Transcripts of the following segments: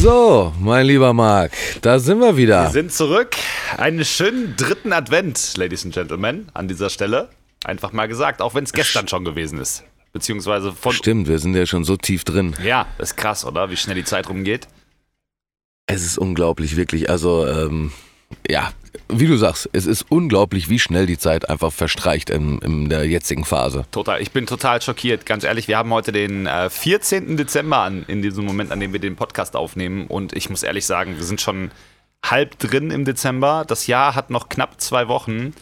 So, mein lieber Marc, da sind wir wieder. Wir sind zurück. Einen schönen dritten Advent, Ladies and Gentlemen, an dieser Stelle. Einfach mal gesagt, auch wenn es gestern schon gewesen ist. Beziehungsweise von. Stimmt, wir sind ja schon so tief drin. Ja, ist krass, oder? Wie schnell die Zeit rumgeht. Es ist unglaublich, wirklich. Also, ähm, ja, wie du sagst, es ist unglaublich, wie schnell die Zeit einfach verstreicht in, in der jetzigen Phase. Total, ich bin total schockiert, ganz ehrlich. Wir haben heute den äh, 14. Dezember an, in diesem Moment, an dem wir den Podcast aufnehmen. Und ich muss ehrlich sagen, wir sind schon halb drin im Dezember. Das Jahr hat noch knapp zwei Wochen.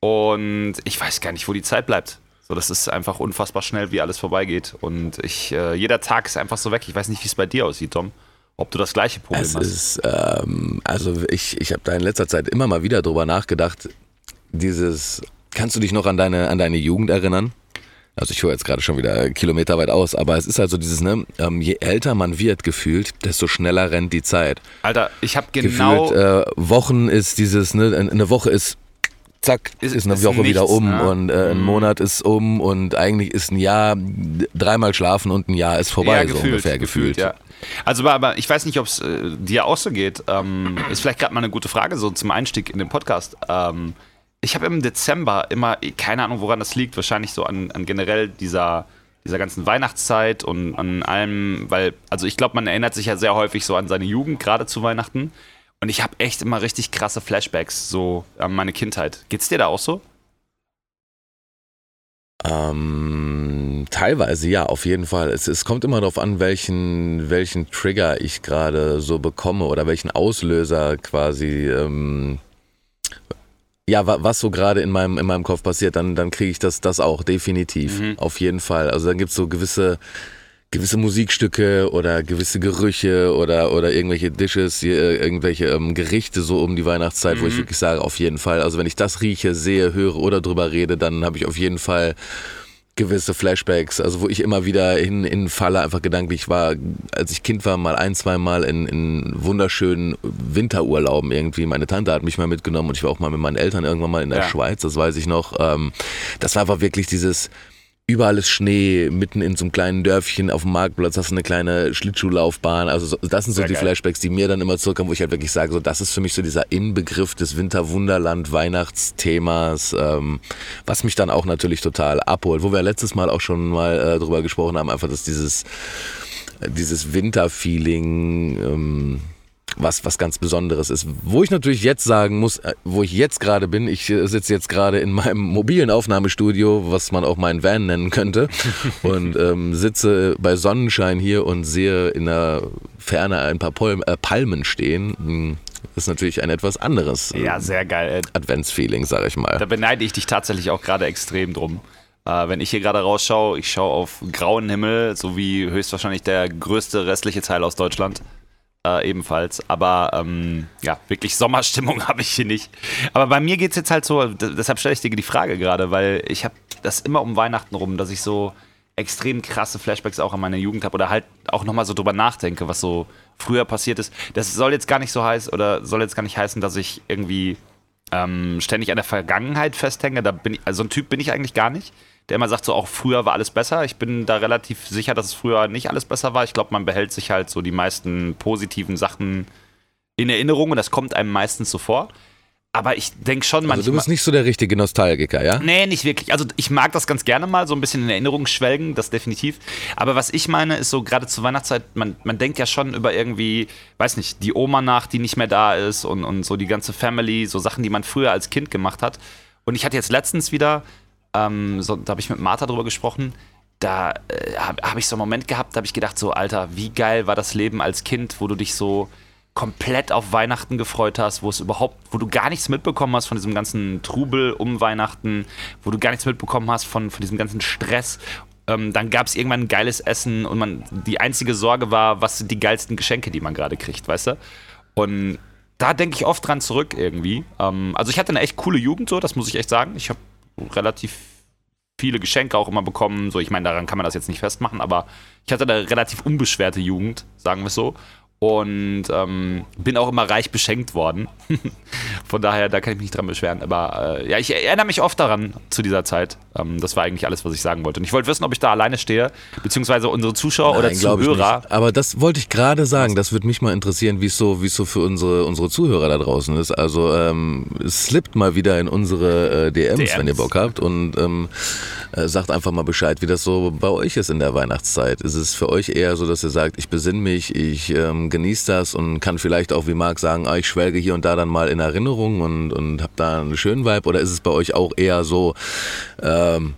Und ich weiß gar nicht, wo die Zeit bleibt. So, das ist einfach unfassbar schnell, wie alles vorbeigeht. Und ich, äh, jeder Tag ist einfach so weg. Ich weiß nicht, wie es bei dir aussieht, Tom ob du das gleiche Problem es hast. Ist, ähm, also ich, ich habe da in letzter Zeit immer mal wieder drüber nachgedacht. Dieses, kannst du dich noch an deine, an deine Jugend erinnern? Also ich höre jetzt gerade schon wieder kilometerweit aus, aber es ist halt so dieses, ne, ähm, je älter man wird gefühlt, desto schneller rennt die Zeit. Alter, ich habe genau... Gefühlt, äh, Wochen ist dieses, ne, eine Woche ist zack, ist, ist eine ist Woche nichts, wieder um ne? und äh, ein mhm. Monat ist um und eigentlich ist ein Jahr dreimal schlafen und ein Jahr ist vorbei, ja, so gefühlt, ungefähr gefühlt. gefühlt. Ja. Also, aber ich weiß nicht, ob es äh, dir auch so geht. Ähm, ist vielleicht gerade mal eine gute Frage so zum Einstieg in den Podcast. Ähm, ich habe im Dezember immer, keine Ahnung, woran das liegt, wahrscheinlich so an, an generell dieser, dieser ganzen Weihnachtszeit und an allem, weil, also ich glaube, man erinnert sich ja sehr häufig so an seine Jugend, gerade zu Weihnachten. Und ich habe echt immer richtig krasse Flashbacks so an meine Kindheit. Geht's dir da auch so? Ähm, teilweise ja, auf jeden Fall. Es, es kommt immer darauf an, welchen, welchen Trigger ich gerade so bekomme oder welchen Auslöser quasi, ähm, ja, was so gerade in meinem, in meinem Kopf passiert, dann, dann kriege ich das, das auch, definitiv. Mhm. Auf jeden Fall. Also dann gibt es so gewisse gewisse Musikstücke oder gewisse Gerüche oder, oder irgendwelche Dishes, äh, irgendwelche ähm, Gerichte so um die Weihnachtszeit, mhm. wo ich mhm. wirklich sage, auf jeden Fall. Also wenn ich das rieche, sehe, höre oder drüber rede, dann habe ich auf jeden Fall gewisse Flashbacks, also wo ich immer wieder hin, in falle, einfach gedanklich war, als ich Kind war, mal ein, zwei Mal in, in wunderschönen Winterurlauben irgendwie. Meine Tante hat mich mal mitgenommen und ich war auch mal mit meinen Eltern irgendwann mal in der ja. Schweiz, das weiß ich noch. Ähm, das war einfach wirklich dieses, überall ist Schnee, mitten in so einem kleinen Dörfchen auf dem Marktplatz hast du eine kleine Schlittschuhlaufbahn. Also das sind so Sehr die geil. Flashbacks, die mir dann immer zurückkommen, wo ich halt wirklich sage, so das ist für mich so dieser Inbegriff des Winterwunderland Weihnachtsthemas, ähm, was mich dann auch natürlich total abholt. Wo wir letztes Mal auch schon mal äh, drüber gesprochen haben, einfach dass dieses dieses Winterfeeling ähm, was, was ganz Besonderes ist. Wo ich natürlich jetzt sagen muss, äh, wo ich jetzt gerade bin, ich äh, sitze jetzt gerade in meinem mobilen Aufnahmestudio, was man auch meinen Van nennen könnte, und ähm, sitze bei Sonnenschein hier und sehe in der Ferne ein paar Palmen, äh, Palmen stehen. Hm, das ist natürlich ein etwas anderes ja, sehr geil. Adventsfeeling, sag ich mal. Da beneide ich dich tatsächlich auch gerade extrem drum. Äh, wenn ich hier gerade rausschaue, ich schaue auf grauen Himmel, so wie höchstwahrscheinlich der größte restliche Teil aus Deutschland äh, ebenfalls. Aber ähm, ja, wirklich Sommerstimmung habe ich hier nicht. Aber bei mir geht es jetzt halt so, deshalb stelle ich dir die Frage gerade, weil ich habe das immer um Weihnachten rum, dass ich so extrem krasse Flashbacks auch an meine Jugend habe oder halt auch nochmal so drüber nachdenke, was so früher passiert ist. Das soll jetzt gar nicht so heißen oder soll jetzt gar nicht heißen, dass ich irgendwie ähm, ständig an der Vergangenheit festhänge. Da bin ich, also so ein Typ bin ich eigentlich gar nicht der immer sagt, so auch früher war alles besser. Ich bin da relativ sicher, dass es früher nicht alles besser war. Ich glaube, man behält sich halt so die meisten positiven Sachen in Erinnerung und das kommt einem meistens so vor. Aber ich denke schon manchmal. Also du bist nicht so der richtige Nostalgiker, ja? Nee, nicht wirklich. Also ich mag das ganz gerne mal, so ein bisschen in Erinnerung schwelgen, das definitiv. Aber was ich meine, ist so gerade zur Weihnachtszeit, man, man denkt ja schon über irgendwie, weiß nicht, die Oma nach, die nicht mehr da ist und, und so die ganze Family, so Sachen, die man früher als Kind gemacht hat. Und ich hatte jetzt letztens wieder ähm, so, da habe ich mit Martha drüber gesprochen. Da äh, habe hab ich so einen Moment gehabt, da habe ich gedacht, so, Alter, wie geil war das Leben als Kind, wo du dich so komplett auf Weihnachten gefreut hast, wo es überhaupt, wo du gar nichts mitbekommen hast von diesem ganzen Trubel um Weihnachten, wo du gar nichts mitbekommen hast von, von diesem ganzen Stress. Ähm, dann gab es irgendwann ein geiles Essen und man, die einzige Sorge war, was sind die geilsten Geschenke, die man gerade kriegt, weißt du? Und da denke ich oft dran zurück irgendwie. Ähm, also ich hatte eine echt coole Jugend so, das muss ich echt sagen. Ich habe relativ viele Geschenke auch immer bekommen. So, ich meine, daran kann man das jetzt nicht festmachen, aber ich hatte eine relativ unbeschwerte Jugend, sagen wir es so. Und ähm, bin auch immer reich beschenkt worden. Von daher, da kann ich mich nicht dran beschweren. Aber äh, ja, ich erinnere mich oft daran zu dieser Zeit. Ähm, das war eigentlich alles, was ich sagen wollte. Und ich wollte wissen, ob ich da alleine stehe, beziehungsweise unsere Zuschauer Nein, oder Zuhörer. Aber das wollte ich gerade sagen. Das würde mich mal interessieren, wie es so, es so für unsere, unsere Zuhörer da draußen ist. Also ähm, slippt mal wieder in unsere äh, DMs, DMs, wenn ihr Bock habt und ähm, äh, sagt einfach mal Bescheid, wie das so bei euch ist in der Weihnachtszeit. Ist es für euch eher so, dass ihr sagt, ich besinne mich, ich genieße das und kann vielleicht auch wie Marc sagen, ah, ich schwelge hier und da dann mal in Erinnerung und, und hab da einen schönen Vibe? Oder ist es bei euch auch eher so, ähm,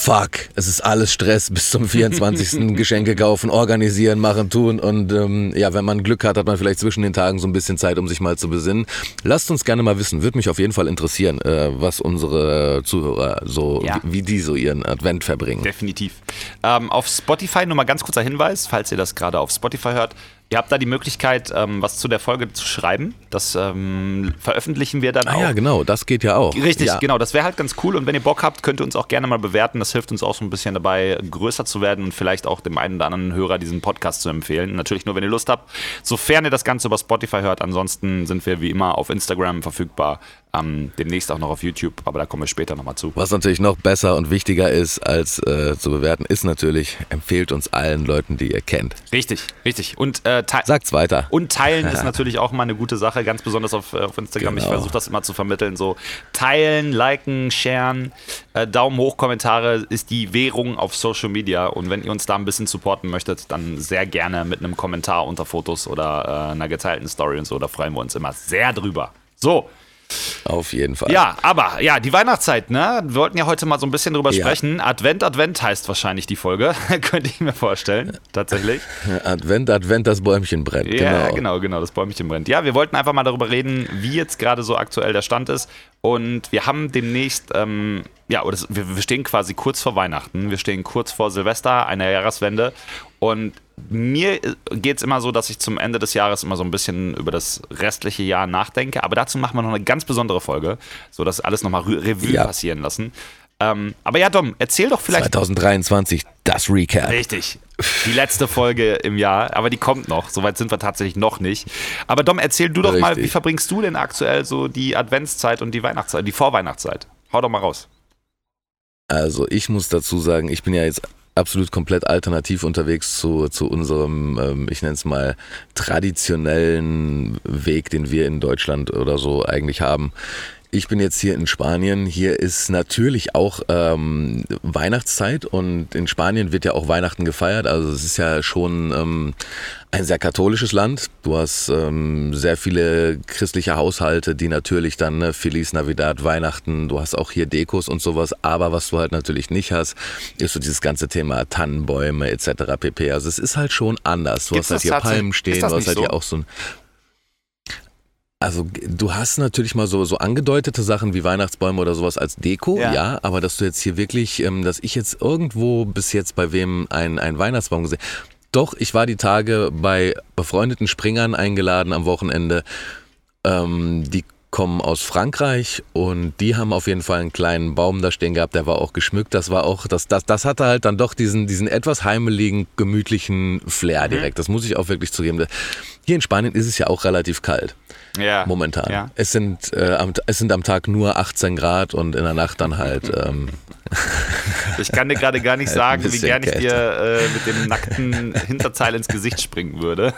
Fuck, es ist alles Stress bis zum 24. Geschenke kaufen, organisieren, machen, tun und ähm, ja, wenn man Glück hat, hat man vielleicht zwischen den Tagen so ein bisschen Zeit, um sich mal zu besinnen. Lasst uns gerne mal wissen, würde mich auf jeden Fall interessieren, äh, was unsere Zuhörer so, Ja. wie, wie die so ihren Advent verbringen. Definitiv. Ähm, auf Spotify, nur mal ganz kurzer Hinweis, falls ihr das gerade auf Spotify hört. Ihr habt da die Möglichkeit, ähm, was zu der Folge zu schreiben. Das ähm, veröffentlichen wir dann Ah auch. ja, genau, das geht ja auch. Richtig, ja. genau. Das wäre halt ganz cool. Und wenn ihr Bock habt, könnt ihr uns auch gerne mal bewerten. Das hilft uns auch so ein bisschen dabei, größer zu werden und vielleicht auch dem einen oder anderen Hörer diesen Podcast zu empfehlen. Natürlich nur, wenn ihr Lust habt. Sofern ihr das Ganze über Spotify hört. Ansonsten sind wir wie immer auf Instagram verfügbar. Ähm, demnächst auch noch auf YouTube, aber da kommen wir später nochmal zu. Was natürlich noch besser und wichtiger ist, als äh, zu bewerten, ist natürlich, empfehlt uns allen Leuten, die ihr kennt. Richtig, richtig. Und, äh, Sagt's weiter. und teilen ist natürlich auch mal eine gute Sache, ganz besonders auf, äh, auf Instagram. Ich Genau. versuche das immer zu vermitteln. So teilen, liken, sharen, äh, Daumen hoch, Kommentare ist die Währung auf Social Media. Und wenn ihr uns da ein bisschen supporten möchtet, dann sehr gerne mit einem Kommentar unter Fotos oder äh, einer geteilten Story und so. Da freuen wir uns immer sehr drüber. So, Auf jeden Fall. ja, aber ja, die Weihnachtszeit, ne? Wir wollten ja heute mal so ein bisschen drüber Ja. sprechen. Advent, Advent heißt wahrscheinlich die Folge. Könnte ich mir vorstellen, tatsächlich. Advent, Advent, das Bäumchen brennt. Ja, genau. genau, genau, das Bäumchen brennt. Ja, wir wollten einfach mal darüber reden, wie jetzt gerade so aktuell der Stand ist. Und wir haben demnächst, ähm, ja, oder wir, wir stehen quasi kurz vor Weihnachten. Wir stehen kurz vor Silvester, einer Jahreswende. Und mir geht es immer so, dass ich zum Ende des Jahres immer so ein bisschen über das restliche Jahr nachdenke. Aber dazu machen wir noch eine ganz besondere Folge, so dass alles nochmal Revue Ja. passieren lassen. Ähm, aber ja, Dom, erzähl doch vielleicht 2023, das Recap. Richtig. Die letzte Folge im Jahr, aber die kommt noch. Soweit sind wir tatsächlich noch nicht. Aber Dom, erzähl du doch mal, Richtig. wie verbringst du denn aktuell so die Adventszeit und die Weihnachtszeit, die Vorweihnachtszeit? Hau doch mal raus. Also ich muss dazu sagen, ich bin ja jetzt absolut komplett alternativ unterwegs zu, zu unserem, ähm, ich nenne es mal, traditionellen Weg, den wir in Deutschland oder so eigentlich haben. Ich bin jetzt hier in Spanien. Hier ist natürlich auch ähm, Weihnachtszeit und in Spanien wird ja auch Weihnachten gefeiert. Also es ist ja schon ähm, ein sehr katholisches Land. Du hast ähm, sehr viele christliche Haushalte, die natürlich dann ne, Feliz Navidad, Weihnachten, du hast auch hier Dekos und sowas. Aber was du halt natürlich nicht hast, ist so dieses ganze Thema Tannenbäume etc. pp. Also es ist halt schon anders. Du Gibt's hast halt hier Palmen stehen, du hast halt so? hier auch so ein also du hast natürlich mal so, so angedeutete Sachen wie Weihnachtsbäume oder sowas als Deko, Ja. ja, aber dass du jetzt hier wirklich, ähm, dass ich jetzt irgendwo bis jetzt bei wem ein, ein Weihnachtsbaum gesehen Doch, ich war die Tage bei befreundeten Springern eingeladen am Wochenende. Ähm, die kommen aus Frankreich und die haben auf jeden Fall einen kleinen Baum da stehen gehabt, der war auch geschmückt. Das war auch, das, das, das hatte halt dann doch diesen, diesen etwas heimeligen, gemütlichen Flair direkt. Das muss ich auch wirklich zugeben. Hier in Spanien ist es ja auch relativ kalt Ja. momentan. Ja. Es, sind, äh, am, es sind am Tag nur 18 Grad und in der Nacht dann halt. Ähm, Ich kann dir gerade gar nicht sagen, wie gern ich dir äh, mit dem nackten Hinterteil ins Gesicht springen würde.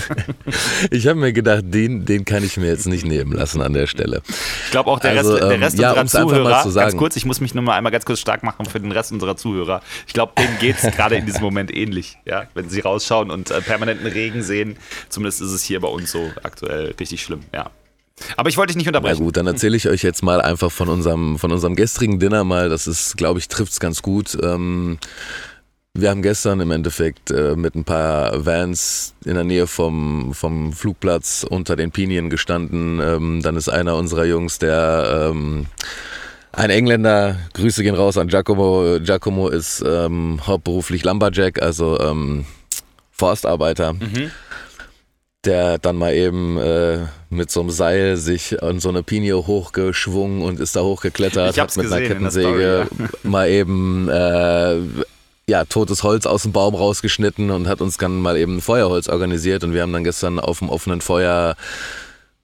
ich habe mir gedacht, den, den kann ich mir jetzt nicht nehmen lassen an der Stelle. Ich glaube auch der Also, Rest, der ähm, Rest ja, unserer Zuhörer, zu ganz kurz, ich muss mich nur mal einmal ganz kurz stark machen für den Rest unserer Zuhörer. Ich glaube, denen geht es gerade in diesem Moment ähnlich, ja, wenn sie rausschauen und äh, permanenten Regen sehen. Zumindest ist es hier bei uns so aktuell richtig schlimm, ja. Aber ich wollte dich nicht Na unterbrechen. gut, dann erzähle ich euch jetzt mal einfach von unserem, von unserem gestrigen Dinner mal. Das ist, glaube ich, trifft's ganz gut. Ähm, wir haben gestern im Endeffekt äh, mit ein paar Vans in der Nähe vom, vom Flugplatz unter den Pinien gestanden. Ähm, dann ist einer unserer Jungs, der ähm, ein Engländer, Grüße gehen raus an Giacomo. Giacomo ist ähm, hauptberuflich Lumberjack, also ähm, Forstarbeiter Mhm. Der dann mal eben äh, mit so einem Seil sich an so eine Pinie hochgeschwungen und ist da hochgeklettert, hat mit einer gesehen in der Kettensäge mal eben äh, ja, totes Holz aus dem Baum rausgeschnitten und hat uns dann mal eben Feuerholz organisiert. Und wir haben dann gestern auf dem offenen Feuer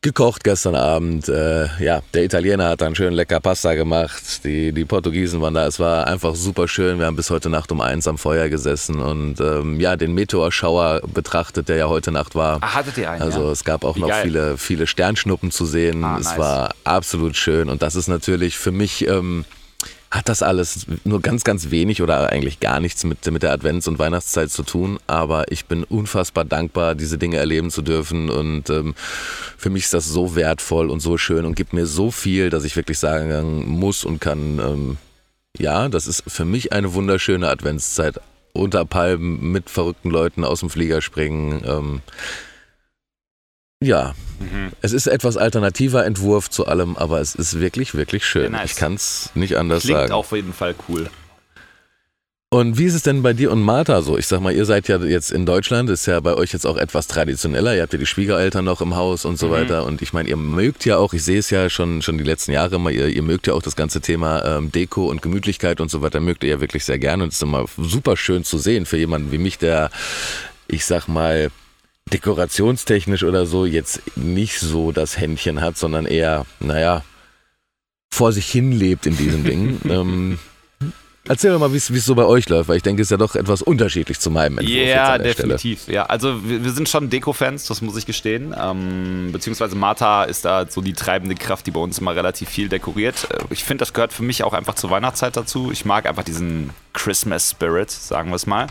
gekocht gestern Abend. Äh, ja, der Italiener hat dann schön lecker Pasta gemacht. Die, die Portugiesen waren da. Es war einfach super schön. Wir haben bis heute Nacht um eins am Feuer gesessen und ähm, ja, den Meteorschauer betrachtet, der ja heute Nacht war. Ach, hattet ihr einen? Also ja. es gab auch Wie noch geil. viele, viele Sternschnuppen zu sehen. Ah, es nice. war absolut schön und das ist natürlich für mich. Ähm, hat das alles nur ganz, ganz wenig oder eigentlich gar nichts mit, mit der Advents- und Weihnachtszeit zu tun. Aber ich bin unfassbar dankbar, diese Dinge erleben zu dürfen. Und ähm, für mich ist das so wertvoll und so schön und gibt mir so viel, dass ich wirklich sagen muss und kann, ähm, ja, das ist für mich eine wunderschöne Adventszeit. Unter Palmen mit verrückten Leuten aus dem Flieger springen. Ähm, ja, Mhm. es ist etwas alternativer Entwurf zu allem, aber es ist wirklich, wirklich schön. Nice. Ich kann es nicht anders Klingt sagen. auf jeden Fall cool. Und wie ist es denn bei dir und Martha so? Ich sag mal, ihr seid ja jetzt in Deutschland, ist ja bei euch jetzt auch etwas traditioneller. Ihr habt ja die Schwiegereltern noch im Haus und so Mhm. weiter. Und ich meine, ihr mögt ja auch, ich sehe es ja schon, schon die letzten Jahre immer, ihr, ihr mögt ja auch das ganze Thema ähm, Deko und Gemütlichkeit und so weiter, mögt ihr ja wirklich sehr gerne. Und es ist immer super schön zu sehen für jemanden wie mich, der, ich sag mal, dekorationstechnisch oder so jetzt nicht so das Händchen hat, sondern eher, naja, vor sich hin lebt in diesem Ding. ähm, erzähl mir mal, wie es so bei euch läuft, weil ich denke, es ist ja doch etwas unterschiedlich zu meinem Entwurf Stelle. definitiv. Ja, also wir, wir sind schon Deko-Fans, das muss ich gestehen. Ähm, beziehungsweise Martha ist da so die treibende Kraft, die bei uns immer relativ viel dekoriert. Äh, Ich finde, das gehört für mich auch einfach zur Weihnachtszeit dazu. Ich mag einfach diesen Christmas Spirit, sagen wir es mal.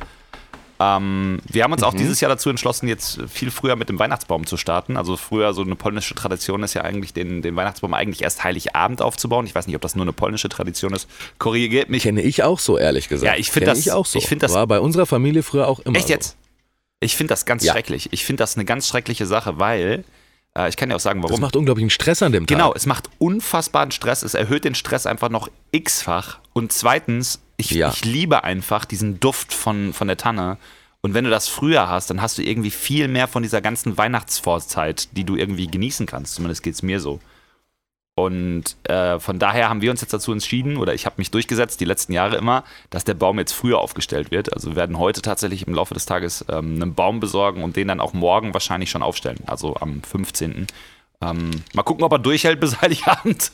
Ähm, wir haben uns Mhm. auch dieses Jahr dazu entschlossen, jetzt viel früher mit dem Weihnachtsbaum zu starten. Also früher so eine polnische Tradition ist ja eigentlich, den, den Weihnachtsbaum eigentlich erst Heiligabend aufzubauen. Ich weiß nicht, ob das nur eine polnische Tradition ist. Korrigiert mich. Kenne ich auch so, ehrlich gesagt. Ja, ich find Kenne das- ich auch so. ich find das- War bei unserer Familie früher auch immer Echt jetzt? Ich finde das ganz Ja. schrecklich. Ich finde das eine ganz schreckliche Sache, weil äh, ich kann dir auch sagen, so. Das warum. macht unglaublichen Stress an dem Tag. Genau, es macht unfassbaren Stress. Es erhöht den Stress einfach noch x-fach. Und zweitens, ich, Ja. ich liebe einfach diesen Duft von, von der Tanne. Und wenn du das früher hast, dann hast du irgendwie viel mehr von dieser ganzen Weihnachtsvorzeit, die du irgendwie genießen kannst. Zumindest geht es mir so. Und äh, von daher haben wir uns jetzt dazu entschieden, oder ich habe mich durchgesetzt, die letzten Jahre immer, dass der Baum jetzt früher aufgestellt wird. Also wir werden heute tatsächlich im Laufe des Tages ähm, einen Baum besorgen und den dann auch morgen wahrscheinlich schon aufstellen, also am 15. Ähm, mal gucken, ob er durchhält bis Heiligabend.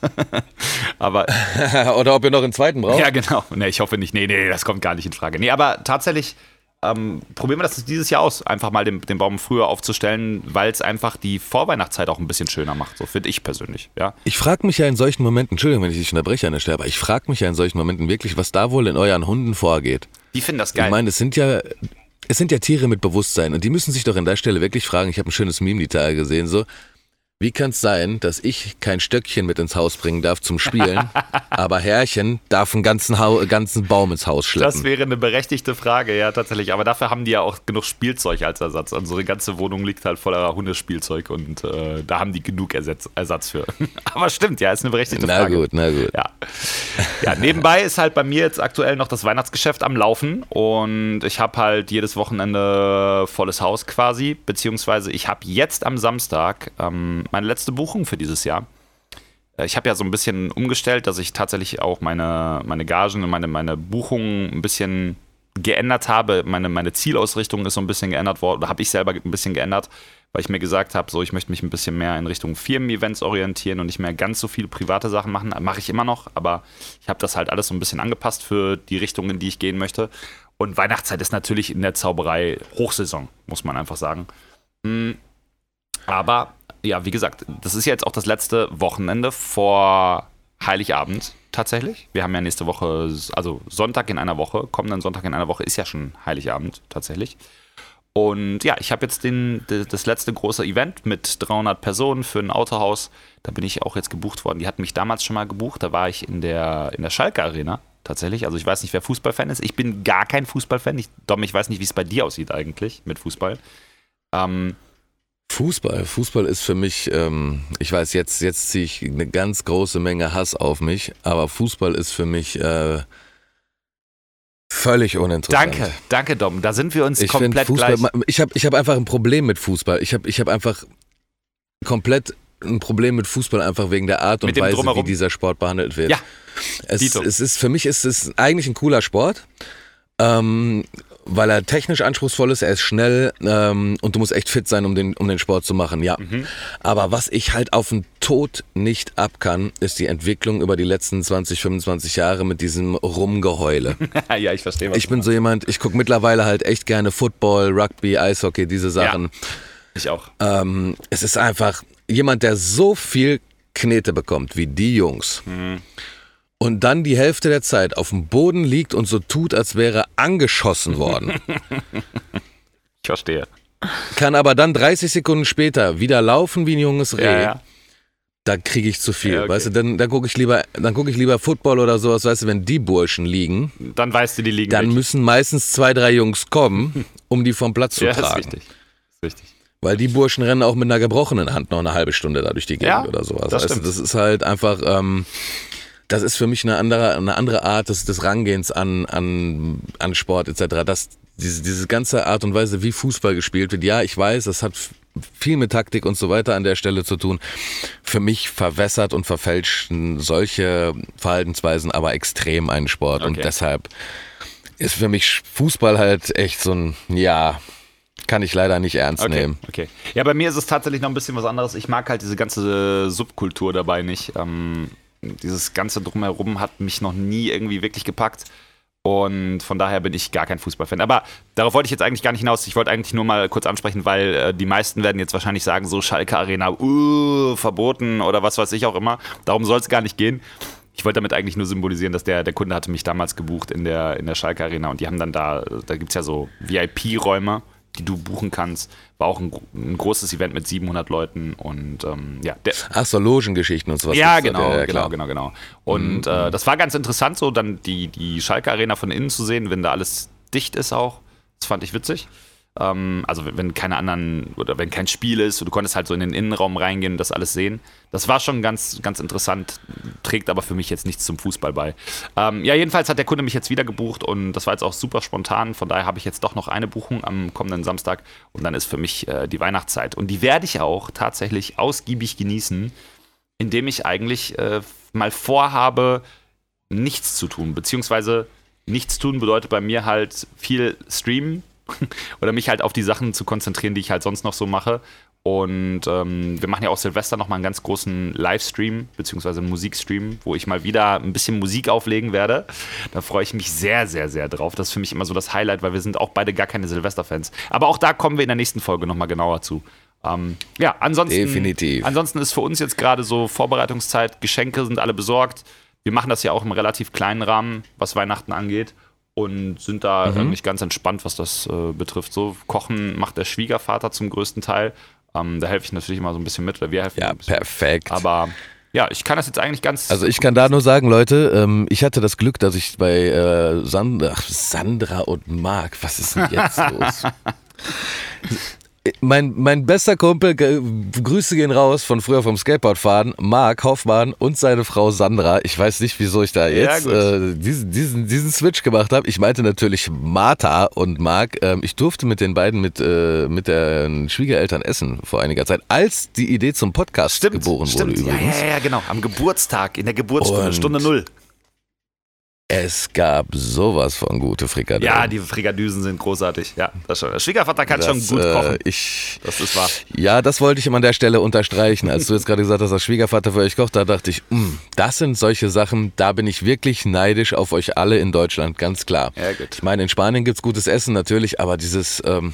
aber Oder ob ihr noch einen zweiten braucht. ja, genau. Nee, ich hoffe nicht. Nee, nee, das kommt gar nicht in Frage. Nee, aber tatsächlich ähm, probieren wir das dieses Jahr aus, einfach mal den, den Baum früher aufzustellen, weil es einfach die Vorweihnachtszeit auch ein bisschen schöner macht. So finde ich persönlich, ja. Ich frage mich ja in solchen Momenten, Entschuldigung, wenn ich dich unterbreche an der Stelle, aber ich frage mich ja in solchen Momenten wirklich, was da wohl in euren Hunden vorgeht. Die finden das geil. Ich meine, es sind ja, es sind ja Tiere mit Bewusstsein und die müssen sich doch an der Stelle wirklich fragen, ich habe ein schönes Meme die Tage gesehen, so, wie kann es sein, dass ich kein Stöckchen mit ins Haus bringen darf zum Spielen, aber Herrchen darf einen ganzen, Hau ganzen Baum ins Haus das schleppen? wäre eine berechtigte Frage, ja, tatsächlich. Aber dafür haben die ja auch genug Spielzeug als Ersatz. Unsere ganze Wohnung liegt halt voller Hundespielzeug und äh, da haben die genug Ersatz, Ersatz für. Aber stimmt, ja, ist eine berechtigte Na Frage. gut, na gut. Ja. ja, nebenbei ist halt bei mir jetzt aktuell noch das Weihnachtsgeschäft am Laufen und ich habe halt jedes Wochenende volles Haus quasi, beziehungsweise ich habe jetzt am Samstag ähm, meine letzte Buchung für dieses Jahr. Äh, Ich habe ja so ein bisschen umgestellt, dass ich tatsächlich auch meine, meine Gagen und meine, meine Buchungen ein bisschen geändert habe. Meine, meine Zielausrichtung ist so ein bisschen geändert worden, oder habe ich selber ein bisschen geändert, weil ich mir gesagt habe, so ich möchte mich ein bisschen mehr in Richtung Firmen-Events orientieren und nicht mehr ganz so viele private Sachen machen. Mache ich immer noch, aber ich habe das halt alles so ein bisschen angepasst für die Richtung, in die ich gehen möchte. Und Weihnachtszeit ist natürlich in der Zauberei Hochsaison, muss man einfach sagen. Mm, Aber ja, wie gesagt, das ist ja jetzt auch das letzte Wochenende vor Heiligabend tatsächlich. Wir haben ja nächste Woche, also Sonntag in einer Woche, kommenden Sonntag in einer Woche ist ja schon Heiligabend tatsächlich. Und ja, ich habe jetzt den, das letzte große Event mit 300 Personen für ein Autohaus. Da bin ich auch jetzt gebucht worden. Die hatten mich damals schon mal gebucht. Da war ich in der, in der Schalke Arena tatsächlich. Also ich weiß nicht, wer Fußballfan ist. Ich bin gar kein Fußballfan. Ich, Dom, ich weiß nicht, wie es bei dir aussieht eigentlich mit Fußball. Ähm, Fußball, Fußball ist für mich, ähm, ich weiß, jetzt, jetzt ziehe ich eine ganz große Menge Hass auf mich, aber Fußball ist für mich äh, völlig uninteressant. danke, danke Dom. Da sind wir uns Ich komplett Fußball, gleich. ich habe ich hab einfach ein Problem mit Fußball. Ich habe ich hab einfach komplett ein Problem mit Fußball einfach wegen der Art und Weise, wie Drumherum. dieser Sport behandelt wird. Ja, es, es ist für mich ist es eigentlich ein cooler Sport, Ähm, weil er technisch anspruchsvoll ist, er ist schnell ähm, und du musst echt fit sein, um den, um den Sport zu machen, ja. Mhm. Aber was ich halt auf den Tod nicht ab kann, ist die Entwicklung über die letzten 20, 25 Jahre mit diesem Rumgeheule. ja, ich verstehe. Was ich bin so jemand, ich gucke mittlerweile halt echt gerne Football, Rugby, Eishockey, diese Sachen. Ja, ich auch. Ähm, es ist einfach jemand, der so viel Knete bekommt wie die Jungs. Mhm und dann die Hälfte der Zeit auf dem Boden liegt und so tut, als wäre angeschossen worden. ich verstehe. Kann aber dann 30 Sekunden später wieder laufen wie ein junges Reh. Ja, ja. Da kriege ich zu viel, ja, okay. weißt du, dann, dann gucke ich lieber, dann gucke ich lieber Football oder sowas, weißt du, wenn die Burschen liegen. Dann weißt du, die liegen. Dann weg. müssen meistens zwei, drei Jungs kommen, um die vom Platz zu ja, tragen. Ist richtig. ist richtig. Weil die Burschen rennen auch mit einer gebrochenen Hand noch eine halbe Stunde da durch die Gegend ja, oder sowas. Das, weißt du, das ist halt einfach, ähm, das ist für mich eine andere, eine andere Art des, des Rangehens an, an, an Sport etc. Das, diese, diese ganze Art und Weise, wie Fußball gespielt wird, ja, ich weiß, das hat viel mit Taktik und so weiter an der Stelle zu tun. Für mich verwässert und verfälschen solche Verhaltensweisen aber extrem einen Sport. Okay. Und deshalb ist für mich Fußball halt echt so ein, ja, kann ich leider nicht ernst okay, nehmen. Okay. Ja, bei mir ist es tatsächlich noch ein bisschen was anderes. Ich mag halt diese ganze Subkultur dabei nicht. Ähm, dieses ganze Drumherum hat mich noch nie irgendwie wirklich gepackt. Und von daher bin ich gar kein Fußballfan. Aber darauf wollte ich jetzt eigentlich gar nicht hinaus. Ich wollte eigentlich nur mal kurz ansprechen, weil äh, die meisten werden jetzt wahrscheinlich sagen, so Schalke Arena, uh, verboten oder was weiß ich auch immer. Darum soll es gar nicht gehen. Ich wollte damit eigentlich nur symbolisieren, dass der, der Kunde hatte mich damals gebucht in der, in der Schalke Arena und die haben dann da, da gibt es ja so VIP-Räume die du buchen kannst. War auch ein, ein großes Event mit 700 Leuten und ähm, ja. Ach so, Logengeschichten und sowas. Ja, genau, ja, genau, genau, genau. Und mhm. äh, das war ganz interessant, so dann die, die Schalke Arena von innen zu sehen, wenn da alles dicht ist auch. Das fand ich witzig. Ähm, also wenn keine anderen oder wenn kein Spiel ist, du konntest halt so in den Innenraum reingehen und das alles sehen. Das war schon ganz, ganz interessant, trägt aber für mich jetzt nichts zum Fußball bei. Ähm, ja, jedenfalls hat der Kunde mich jetzt wieder gebucht und das war jetzt auch super spontan. Von daher habe ich jetzt doch noch eine Buchung am kommenden Samstag und dann ist für mich äh, die Weihnachtszeit. Und die werde ich auch tatsächlich ausgiebig genießen, indem ich eigentlich äh, mal vorhabe, nichts zu tun, beziehungsweise nichts tun bedeutet bei mir halt viel streamen, oder mich halt auf die Sachen zu konzentrieren, die ich halt sonst noch so mache. Und ähm, wir machen ja auch Silvester nochmal einen ganz großen Livestream, beziehungsweise einen Musikstream, wo ich mal wieder ein bisschen Musik auflegen werde. Da freue ich mich sehr, sehr, sehr drauf. Das ist für mich immer so das Highlight, weil wir sind auch beide gar keine Silvester-Fans. Aber auch da kommen wir in der nächsten Folge nochmal genauer zu. Ähm, ja, ansonsten, Definitiv. ansonsten ist für uns jetzt gerade so Vorbereitungszeit, Geschenke sind alle besorgt. Wir machen das ja auch im relativ kleinen Rahmen, was Weihnachten angeht und sind da mhm. eigentlich ganz entspannt, was das äh, betrifft. So kochen macht der Schwiegervater zum größten Teil. Ähm, da helfe ich natürlich immer so ein bisschen mit, weil wir helfen. Ja, perfekt. Aber ja, ich kann das jetzt eigentlich ganz. Also ich kann da nur sagen, Leute, ähm, ich hatte das Glück, dass ich bei äh, Sandra, Sandra und Marc, was ist denn jetzt los? Mein, mein bester Kumpel, Grüße gehen raus von früher vom Skateboardfahren, Marc Hoffmann und seine Frau Sandra. Ich weiß nicht, wieso ich da jetzt ja, äh, diesen, diesen, diesen Switch gemacht habe. Ich meinte natürlich Martha und Marc. Ähm, ich durfte mit den beiden mit, äh, mit den Schwiegereltern essen vor einiger Zeit, als die Idee zum Podcast stimmt, geboren stimmt. wurde übrigens. Ja, ja, ja, genau. Am Geburtstag, in der Geburtsstunde, und Stunde Null. Es gab sowas von gute Frikadellen. Ja, die Frikadüsen sind großartig. Ja, das schon. Der Schwiegervater kann das, schon gut äh, kochen. ich, das ist wahr. Ja, das wollte ich ihm an der Stelle unterstreichen. Als du jetzt gerade gesagt hast, dass Schwiegervater für euch kocht, da dachte ich, mh, mm, das sind solche Sachen, da bin ich wirklich neidisch auf euch alle in Deutschland, ganz klar. Ja, gut. Ich meine, in Spanien gibt es gutes Essen natürlich, aber dieses, ähm,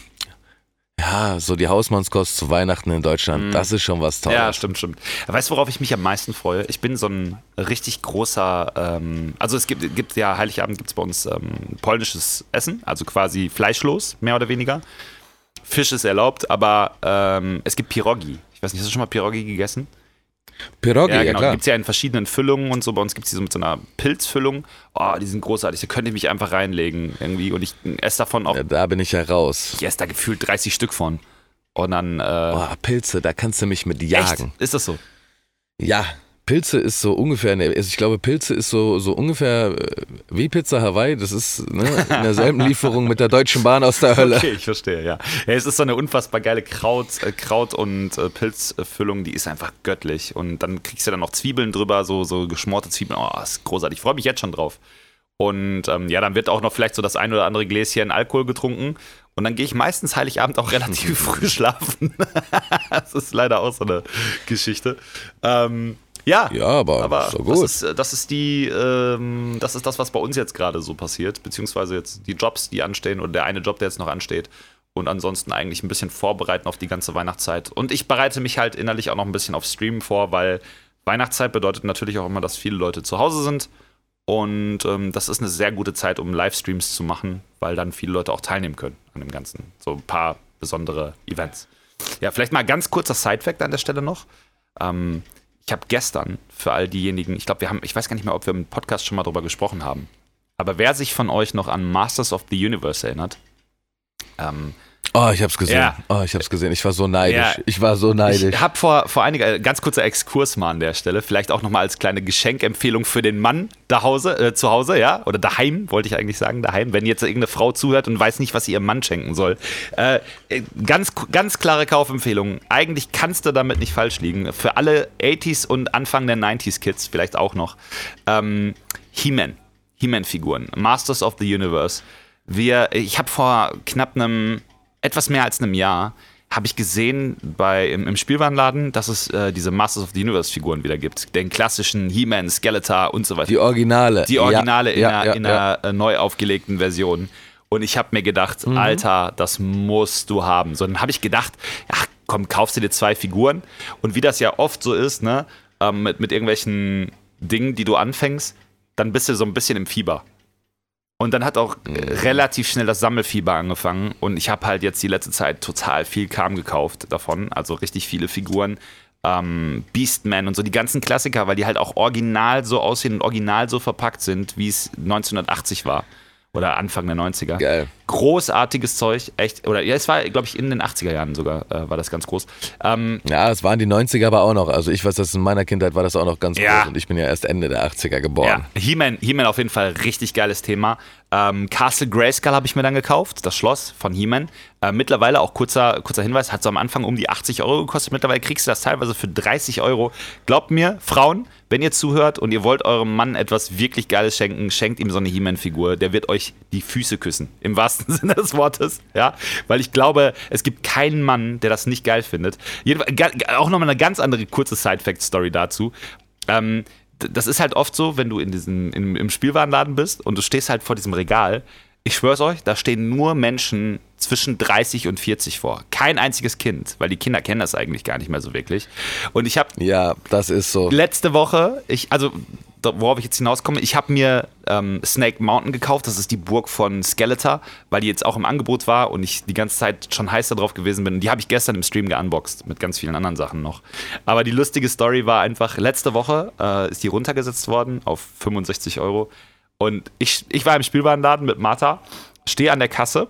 ja, so die Hausmannskost zu Weihnachten in Deutschland, mm. das ist schon was Tolles. Ja, stimmt, stimmt. Weißt du, worauf ich mich am meisten freue? Ich bin so ein richtig großer, ähm, also es gibt, gibt ja, Heiligabend gibt es bei uns ähm, polnisches Essen, also quasi fleischlos, mehr oder weniger. Fisch ist erlaubt, aber ähm, es gibt Pirogi. Ich weiß nicht, hast du schon mal Pirogi gegessen? Pierogi, ja, genau. Ja, Gibt es ja in verschiedenen Füllungen und so. Bei uns gibt es die so mit so einer Pilzfüllung. Oh, die sind großartig. Da könnte ich mich einfach reinlegen irgendwie. Und ich esse davon auch. Ja, da bin ich ja raus. Ich esse da gefühlt 30 Stück von. Und dann. Äh, oh, Pilze, da kannst du mich mit jagen. Echt? Ist das so? Ja, Pilze ist so ungefähr, also ich glaube, Pilze ist so, so ungefähr äh, wie Pizza Hawaii. Das ist ne, in derselben Lieferung mit der Deutschen Bahn aus der Hölle. Okay, ich verstehe, ja. ja es ist so eine unfassbar geile Kraut, äh, Kraut- und äh, Pilzfüllung, die ist einfach göttlich. Und dann kriegst du dann noch Zwiebeln drüber, so, so geschmorte Zwiebeln. Oh, ist großartig. Ich freue mich jetzt schon drauf. Und ähm, ja, dann wird auch noch vielleicht so das ein oder andere Gläschen Alkohol getrunken. Und dann gehe ich meistens Heiligabend auch relativ früh schlafen. das ist leider auch so eine Geschichte. Ähm, ja, Ja, aber, aber ist doch das gut. ist, äh, das ist die, ähm, das ist das, was bei uns jetzt gerade so passiert, beziehungsweise jetzt die Jobs, die anstehen oder der eine Job, der jetzt noch ansteht. Und ansonsten eigentlich ein bisschen vorbereiten auf die ganze Weihnachtszeit. Und ich bereite mich halt innerlich auch noch ein bisschen auf Stream vor, weil Weihnachtszeit bedeutet natürlich auch immer, dass viele Leute zu Hause sind. Und ähm, das ist eine sehr gute Zeit, um Livestreams zu machen, weil dann viele Leute auch teilnehmen können an dem Ganzen. So ein paar besondere Events. Ja, vielleicht mal ganz kurzer Side-Fact an der Stelle noch. Ähm, ich habe gestern für all diejenigen, ich glaube, wir haben, ich weiß gar nicht mehr, ob wir im Podcast schon mal drüber gesprochen haben, aber wer sich von euch noch an Masters of the Universe erinnert, ähm, Oh, ich hab's gesehen. Ja. Oh, ich hab's gesehen. Ich war so neidisch. Ja. Ich war so neidisch. ich habe vor, vor einiger, ganz kurzer Exkurs mal an der Stelle, vielleicht auch nochmal als kleine Geschenkempfehlung für den Mann da Hause, äh, zu Hause, ja, oder daheim, wollte ich eigentlich sagen, daheim, wenn jetzt irgendeine Frau zuhört und weiß nicht, was sie ihrem Mann schenken soll. Äh, äh, ganz, ganz klare Kaufempfehlung. Eigentlich kannst du damit nicht falsch liegen. Für alle 80s und Anfang der 90s Kids vielleicht auch noch. Ähm, He-Man. He-Man-Figuren. Masters of the Universe. Wir, ich habe vor knapp einem, etwas mehr als einem Jahr, habe ich gesehen bei, im, im Spielwarenladen, dass es äh, diese Masters of the Universe-Figuren wieder gibt. Den klassischen He-Man, Skeletor und so weiter. die Originale. Die Originale ja, in, einer, ja, in ja. einer äh, neu aufgelegten Version. Und ich habe mir gedacht, Mhm. Alter, das musst du haben. So, dann habe ich gedacht, ach komm, kaufst du dir zwei Figuren. Und wie das ja oft so ist, ne, ähm, mit, mit irgendwelchen Dingen, die du anfängst, dann bist du so ein bisschen im Fieber. Und dann hat auch äh, Mhm. relativ schnell das Sammelfieber angefangen. Und ich habe halt jetzt die letzte Zeit total viel Kram gekauft davon. Also richtig viele Figuren. Ähm, Beastman und so, die ganzen Klassiker, weil die halt auch original so aussehen und original so verpackt sind, wie es 1980 war. Oder Anfang der 90er. Geil. Großartiges Zeug, echt. Oder ja, es war, glaube ich, in den 80er Jahren sogar, äh, war das ganz groß. Ähm, Ja, es waren die 90er aber auch noch. Also ich weiß, dass in meiner Kindheit war das auch noch ganz Ja. groß und ich bin ja erst Ende der 80er geboren. Ja, He-Man, He-Man auf jeden Fall richtig geiles Thema. Ähm, Castle Grayskull habe ich mir dann gekauft, das Schloss von He-Man. Äh, mittlerweile auch kurzer, kurzer Hinweis, hat so am Anfang um die 80 Euro gekostet. Mittlerweile kriegst du das teilweise für 30 Euro. Glaubt mir, Frauen, wenn ihr zuhört und ihr wollt eurem Mann etwas wirklich Geiles schenken, schenkt ihm so eine He-Man-Figur. Der wird euch die Füße küssen. Im wahrsten Sinne des Wortes. Ja, weil ich glaube, es gibt keinen Mann, der das nicht geil findet. Auch nochmal eine ganz andere kurze Side-Fact-Story dazu. Ähm, das ist halt oft so, wenn du in diesen, im, im Spielwarenladen bist und du stehst halt vor diesem Regal. Ich schwör's euch, da stehen nur Menschen zwischen 30 und 40 vor. Kein einziges Kind, weil die Kinder kennen das eigentlich gar nicht mehr so wirklich. Und ich habe Ja, das ist so. letzte Woche, ich, also worauf ich jetzt hinauskomme, ich habe mir ähm, Snake Mountain gekauft. Das ist die Burg von Skeletor, weil die jetzt auch im Angebot war und ich die ganze Zeit schon heiß darauf gewesen bin. Und die habe ich gestern im Stream geunboxed mit ganz vielen anderen Sachen noch. Aber die lustige Story war einfach, letzte Woche äh, ist die runtergesetzt worden auf 65 Euro. Und ich, ich war im Spielwarenladen mit Martha, stehe an der Kasse,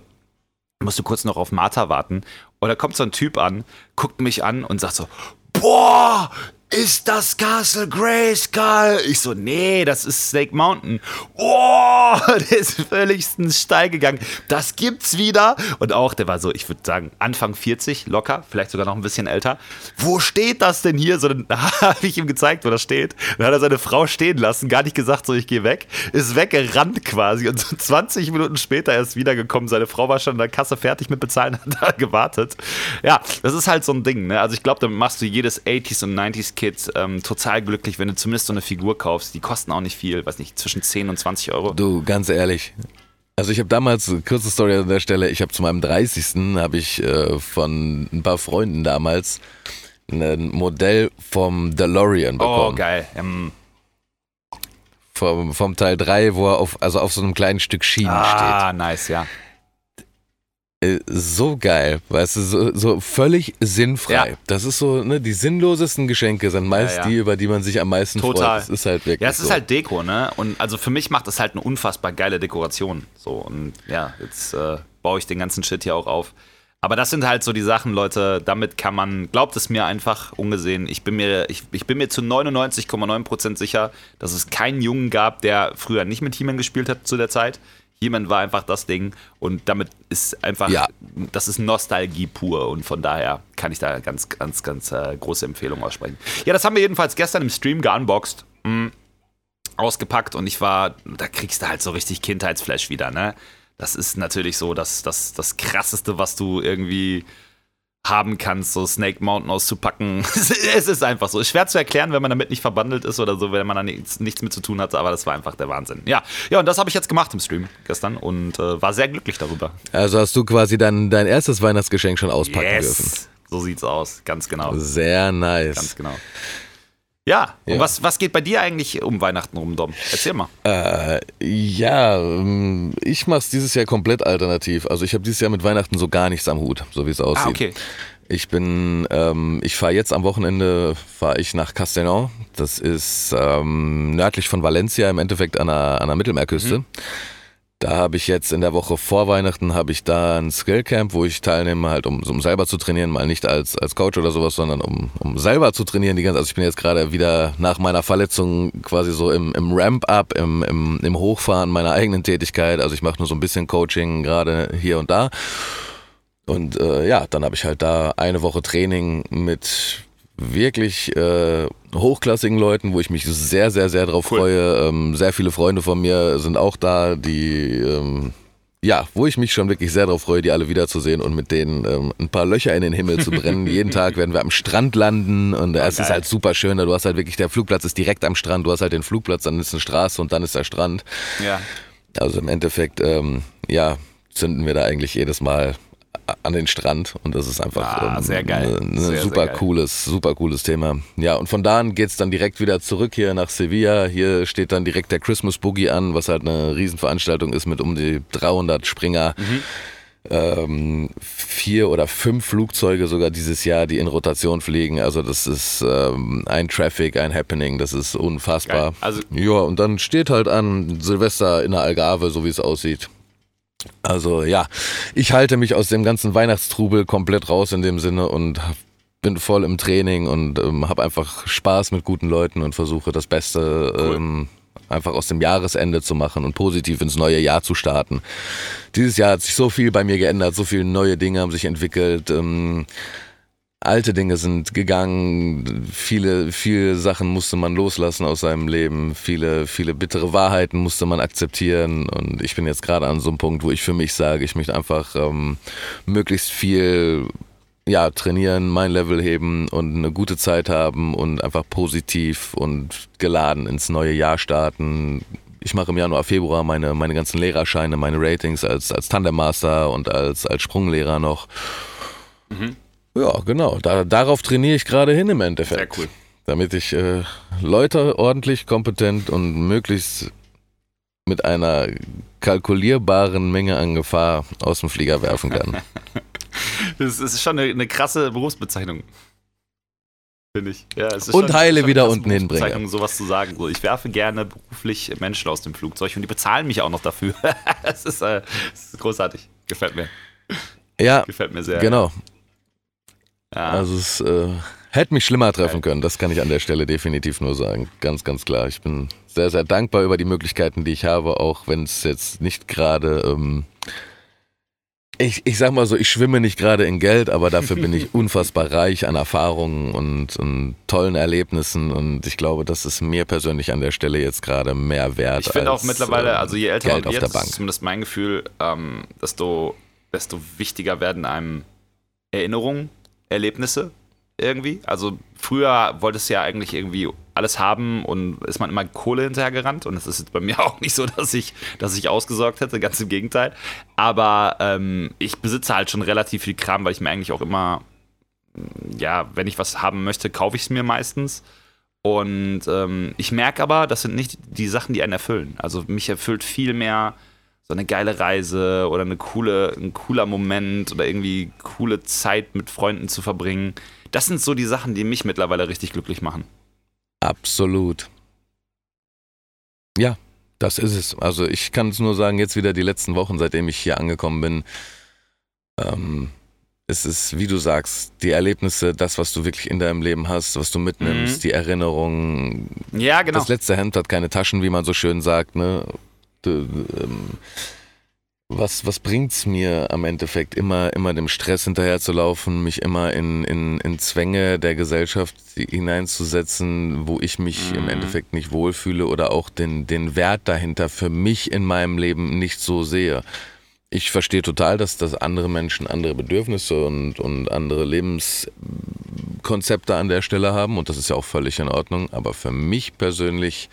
musste kurz noch auf Martha warten. Und da kommt so ein Typ an, guckt mich an und sagt so: Boah, ist das Castle Grayskull? Ich so, nee, das ist Snake Mountain. Boah, der ist völlig steil gegangen. Das gibt's wieder. Und auch, der war so, ich würde sagen, Anfang 40, locker, vielleicht sogar noch ein bisschen älter. Wo steht das denn hier? So, dann habe ich ihm gezeigt, wo das steht. Dann hat er seine Frau stehen lassen, gar nicht gesagt, so, ich gehe weg. Ist weggerannt quasi. Und so 20 Minuten später erst wiedergekommen. Seine Frau war schon an der Kasse fertig mit Bezahlen, hat da gewartet. Ja, das ist halt so ein Ding. Ne? Also ich glaube, damit machst du jedes 80s und 90s Kid ähm, total glücklich, wenn du zumindest so eine Figur kaufst. Die kosten auch nicht viel, weiß nicht, zwischen 10 und 20 Euro. Du, ganz ehrlich. Also ich habe damals, kurze Story an der Stelle, ich habe zu meinem 30. habe ich äh, von ein paar Freunden damals ein Modell vom DeLorean Oh, bekommen. geil. Ähm, vom, vom Teil 3, wo er auf, also auf so einem kleinen Stück Schienen ah, nice, ja. Äh, so geil, weißt du, so, so völlig sinnfrei. Ja. Das ist so, ne, die sinnlosesten Geschenke sind meist Ja, ja. die, über die man sich am meisten Total. freut. Das ist halt wirklich Ja, es so. ist halt Deko, ne? Und also für mich macht das halt eine unfassbar geile Dekoration. So, und ja, jetzt äh, baue ich den ganzen Shit hier auch auf. Aber das sind halt so die Sachen, Leute, damit kann man, glaubt es mir einfach ungesehen, ich bin mir, ich, ich bin mir zu 99,9% sicher, dass es keinen Jungen gab, der früher nicht mit He-Man gespielt hat zu der Zeit. He-Man war einfach das Ding und damit ist einfach, Ja. das ist Nostalgie pur und von daher kann ich da ganz, ganz, ganz äh, große Empfehlung aussprechen. Ja, das haben wir jedenfalls gestern im Stream geunboxed. Mm. ausgepackt und ich war, da kriegst du halt so richtig Kindheitsflash wieder, ne? Das ist natürlich so das, das, das krasseste, was du irgendwie haben kannst, so Snake Mountain auszupacken. es ist einfach so. Ist schwer zu erklären, wenn man damit nicht verbandelt ist oder so, wenn man da nichts, nichts mit zu tun hat, aber das war einfach der Wahnsinn. Ja, ja und das habe ich jetzt gemacht im Stream gestern und äh, war sehr glücklich darüber. Also hast du quasi dein, dein erstes Weihnachtsgeschenk schon auspacken yes. dürfen. So sieht's aus, ganz genau. Sehr nice. Ganz genau. Ja, ja. Was, was geht bei dir eigentlich um Weihnachten rum, Dom? Erzähl mal. Äh, ja, ähm, ich mache es dieses Jahr komplett alternativ. Also ich habe dieses Jahr mit Weihnachten so gar nichts am Hut, so wie es aussieht. Ah, okay. Ich bin, ähm, ich fahre jetzt am Wochenende, fahre ich nach Castellón. Das ist ähm, nördlich von Valencia, im Endeffekt an der, an der Mittelmeerküste. Mhm. Da habe ich jetzt in der Woche vor Weihnachten habe ich da ein Skillcamp, wo ich teilnehme, halt um, um selber zu trainieren, mal nicht als, als Coach oder sowas, sondern um, um selber zu trainieren. Die ganze, also ich bin jetzt gerade wieder nach meiner Verletzung quasi so im, im Ramp-up, im, im, im Hochfahren meiner eigenen Tätigkeit. Also ich mache nur so ein bisschen Coaching gerade hier und da. Und äh, ja, dann habe ich halt da eine Woche Training mit wirklich äh, hochklassigen Leuten, wo ich mich sehr, sehr, sehr drauf cool. freue. Ähm, sehr viele Freunde von mir sind auch da, die ähm, ja, wo ich mich schon wirklich sehr darauf freue, die alle wiederzusehen und mit denen ähm, ein paar Löcher in den Himmel zu brennen. Jeden Tag werden wir am Strand landen und äh, es ist halt super schön. Du hast halt wirklich, der Flugplatz ist direkt am Strand, du hast halt den Flugplatz, dann ist eine Straße und dann ist der Strand. Ja. Also im Endeffekt, ähm, ja, zünden wir da eigentlich jedes Mal an den Strand und das ist einfach ah, sehr geil. ein sehr, super sehr cooles, super cooles Thema. Ja, und von da an geht es dann direkt wieder zurück hier nach Sevilla. Hier steht dann direkt der Christmas Boogie an, was halt eine Riesenveranstaltung ist mit um die 300 Springer. Mhm. Ähm, vier oder fünf Flugzeuge sogar dieses Jahr, die in Rotation fliegen. Also das ist ähm, ein Traffic, ein Happening, das ist unfassbar. Geil. Also ja, und dann steht halt an Silvester in der Algarve, so wie es aussieht. Also ja, ich halte mich aus dem ganzen Weihnachtstrubel komplett raus in dem Sinne und bin voll im Training und ähm, habe einfach Spaß mit guten Leuten und versuche das Beste cool. ähm, einfach aus dem Jahresende zu machen und positiv ins neue Jahr zu starten. Dieses Jahr hat sich so viel bei mir geändert, so viele neue Dinge haben sich entwickelt. Ähm, alte Dinge sind gegangen, viele, viele Sachen musste man loslassen aus seinem Leben, viele, viele bittere Wahrheiten musste man akzeptieren und ich bin jetzt gerade an so einem Punkt, wo ich für mich sage, ich möchte einfach ähm, möglichst viel ja, trainieren, mein Level heben und eine gute Zeit haben und einfach positiv und geladen ins neue Jahr starten. Ich mache im Januar, Februar meine, meine ganzen Lehrerscheine, meine Ratings als, als Tandemmaster und als, als Sprunglehrer noch. Mhm. Ja, genau. Da, darauf trainiere ich gerade hin im Endeffekt. Sehr cool. Damit ich äh, Leute ordentlich, kompetent und möglichst mit einer kalkulierbaren Menge an Gefahr aus dem Flieger werfen kann. das ist schon eine, eine krasse Berufsbezeichnung. Finde ich. Ja, und schon, heile wieder unten hinbringen. sowas zu sagen. So, ich werfe gerne beruflich Menschen aus dem Flugzeug und die bezahlen mich auch noch dafür. das, ist, äh, das ist großartig. Gefällt mir. Ja. Gefällt mir sehr. Genau. Ja. Also es äh, hätte mich schlimmer treffen können, das kann ich an der Stelle definitiv nur sagen. Ganz, ganz klar. Ich bin sehr, sehr dankbar über die Möglichkeiten, die ich habe, auch wenn es jetzt nicht gerade... Ähm, ich, ich sag mal so, ich schwimme nicht gerade in Geld, aber dafür bin ich unfassbar reich an Erfahrungen und, und, tollen Erlebnissen und ich glaube, das ist mir persönlich an der Stelle jetzt gerade mehr wert. Ich finde auch mittlerweile, ähm, also je älter Geld man wird, ist zumindest mein Gefühl, ähm, desto, desto wichtiger werden einem Erinnerungen Erlebnisse irgendwie. Also früher wolltest du ja eigentlich irgendwie alles haben und ist man immer Kohle hinterhergerannt und es ist bei mir auch nicht so, dass ich, dass ich ausgesorgt hätte, ganz im Gegenteil. Aber ähm, ich besitze halt schon relativ viel Kram, weil ich mir eigentlich auch immer, ja, wenn ich was haben möchte, kaufe ich es mir meistens. Und ähm, ich merke aber, das sind nicht die Sachen, die einen erfüllen. Also mich erfüllt viel mehr so eine geile Reise oder eine coole, ein cooler Moment oder irgendwie coole Zeit mit Freunden zu verbringen. Das sind so die Sachen, die mich mittlerweile richtig glücklich machen. Absolut. Ja, das ist es. Also ich kann es nur sagen, jetzt wieder die letzten Wochen, seitdem ich hier angekommen bin, ähm, es ist, wie du sagst, die Erlebnisse, das, was du wirklich in deinem Leben hast, was du mitnimmst, mhm. die Erinnerungen. Ja, genau. Das letzte Hemd hat keine Taschen, wie man so schön sagt, ne? Ähm, was, was bringt's mir am Endeffekt, immer, immer dem Stress hinterherzulaufen, mich immer in, in, in Zwänge der Gesellschaft hineinzusetzen, wo ich mich mhm. im Endeffekt nicht wohlfühle oder auch den, den Wert dahinter für mich in meinem Leben nicht so sehe. Ich verstehe total, dass, dass andere Menschen andere Bedürfnisse und, und andere Lebenskonzepte an der Stelle haben und das ist ja auch völlig in Ordnung, aber für mich persönlich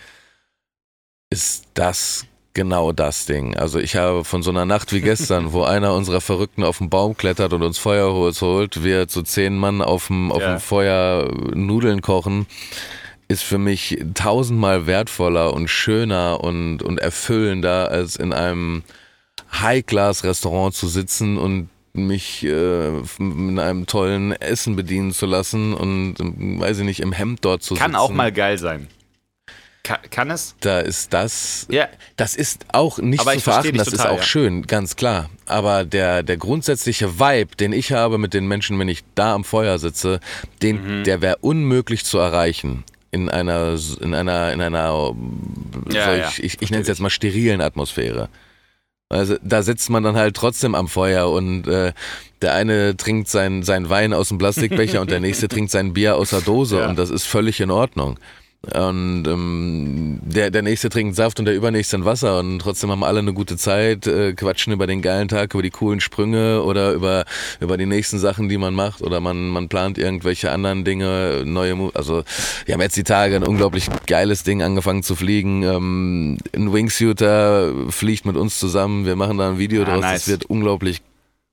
ist das genau das Ding. Also ich habe von so einer Nacht wie gestern, wo einer unserer Verrückten auf den Baum klettert und uns Feuerholz holt, wir zu zehn Mann auf dem, auf ja. dem Feuer Nudeln kochen, ist für mich tausendmal wertvoller und schöner und, und erfüllender, als in einem High-Class-Restaurant zu sitzen und mich äh, in einem tollen Essen bedienen zu lassen und, weiß ich nicht, im Hemd dort zu Kann sitzen. Kann auch mal geil sein. Kann, kann, es? Da ist das. Ja. Das ist auch nicht Aber zu verachten, das total, ist auch ja. schön, ganz klar. Aber der, der grundsätzliche Vibe, den ich habe mit den Menschen, wenn ich da am Feuer sitze, den, mhm. der wäre unmöglich zu erreichen. In einer, in einer, in einer, ja, ja. ich, ich, nenne es jetzt mal sterilen Atmosphäre. Also da sitzt man dann halt trotzdem am Feuer und äh, der eine trinkt sein, sein Wein aus dem Plastikbecher und der nächste trinkt sein Bier aus der Dose und das ist völlig in Ordnung. Und ähm, der, der nächste trinkt Saft und der übernächste ein Wasser und trotzdem haben alle eine gute Zeit, äh, quatschen über den geilen Tag, über die coolen Sprünge oder über, über die nächsten Sachen, die man macht oder man, man plant irgendwelche anderen Dinge, neue Mo Also wir haben jetzt die Tage ein unglaublich geiles Ding angefangen zu fliegen. Ähm, ein Wingsuiter fliegt mit uns zusammen, wir machen da ein Video ah, draus, nice. das wird unglaublich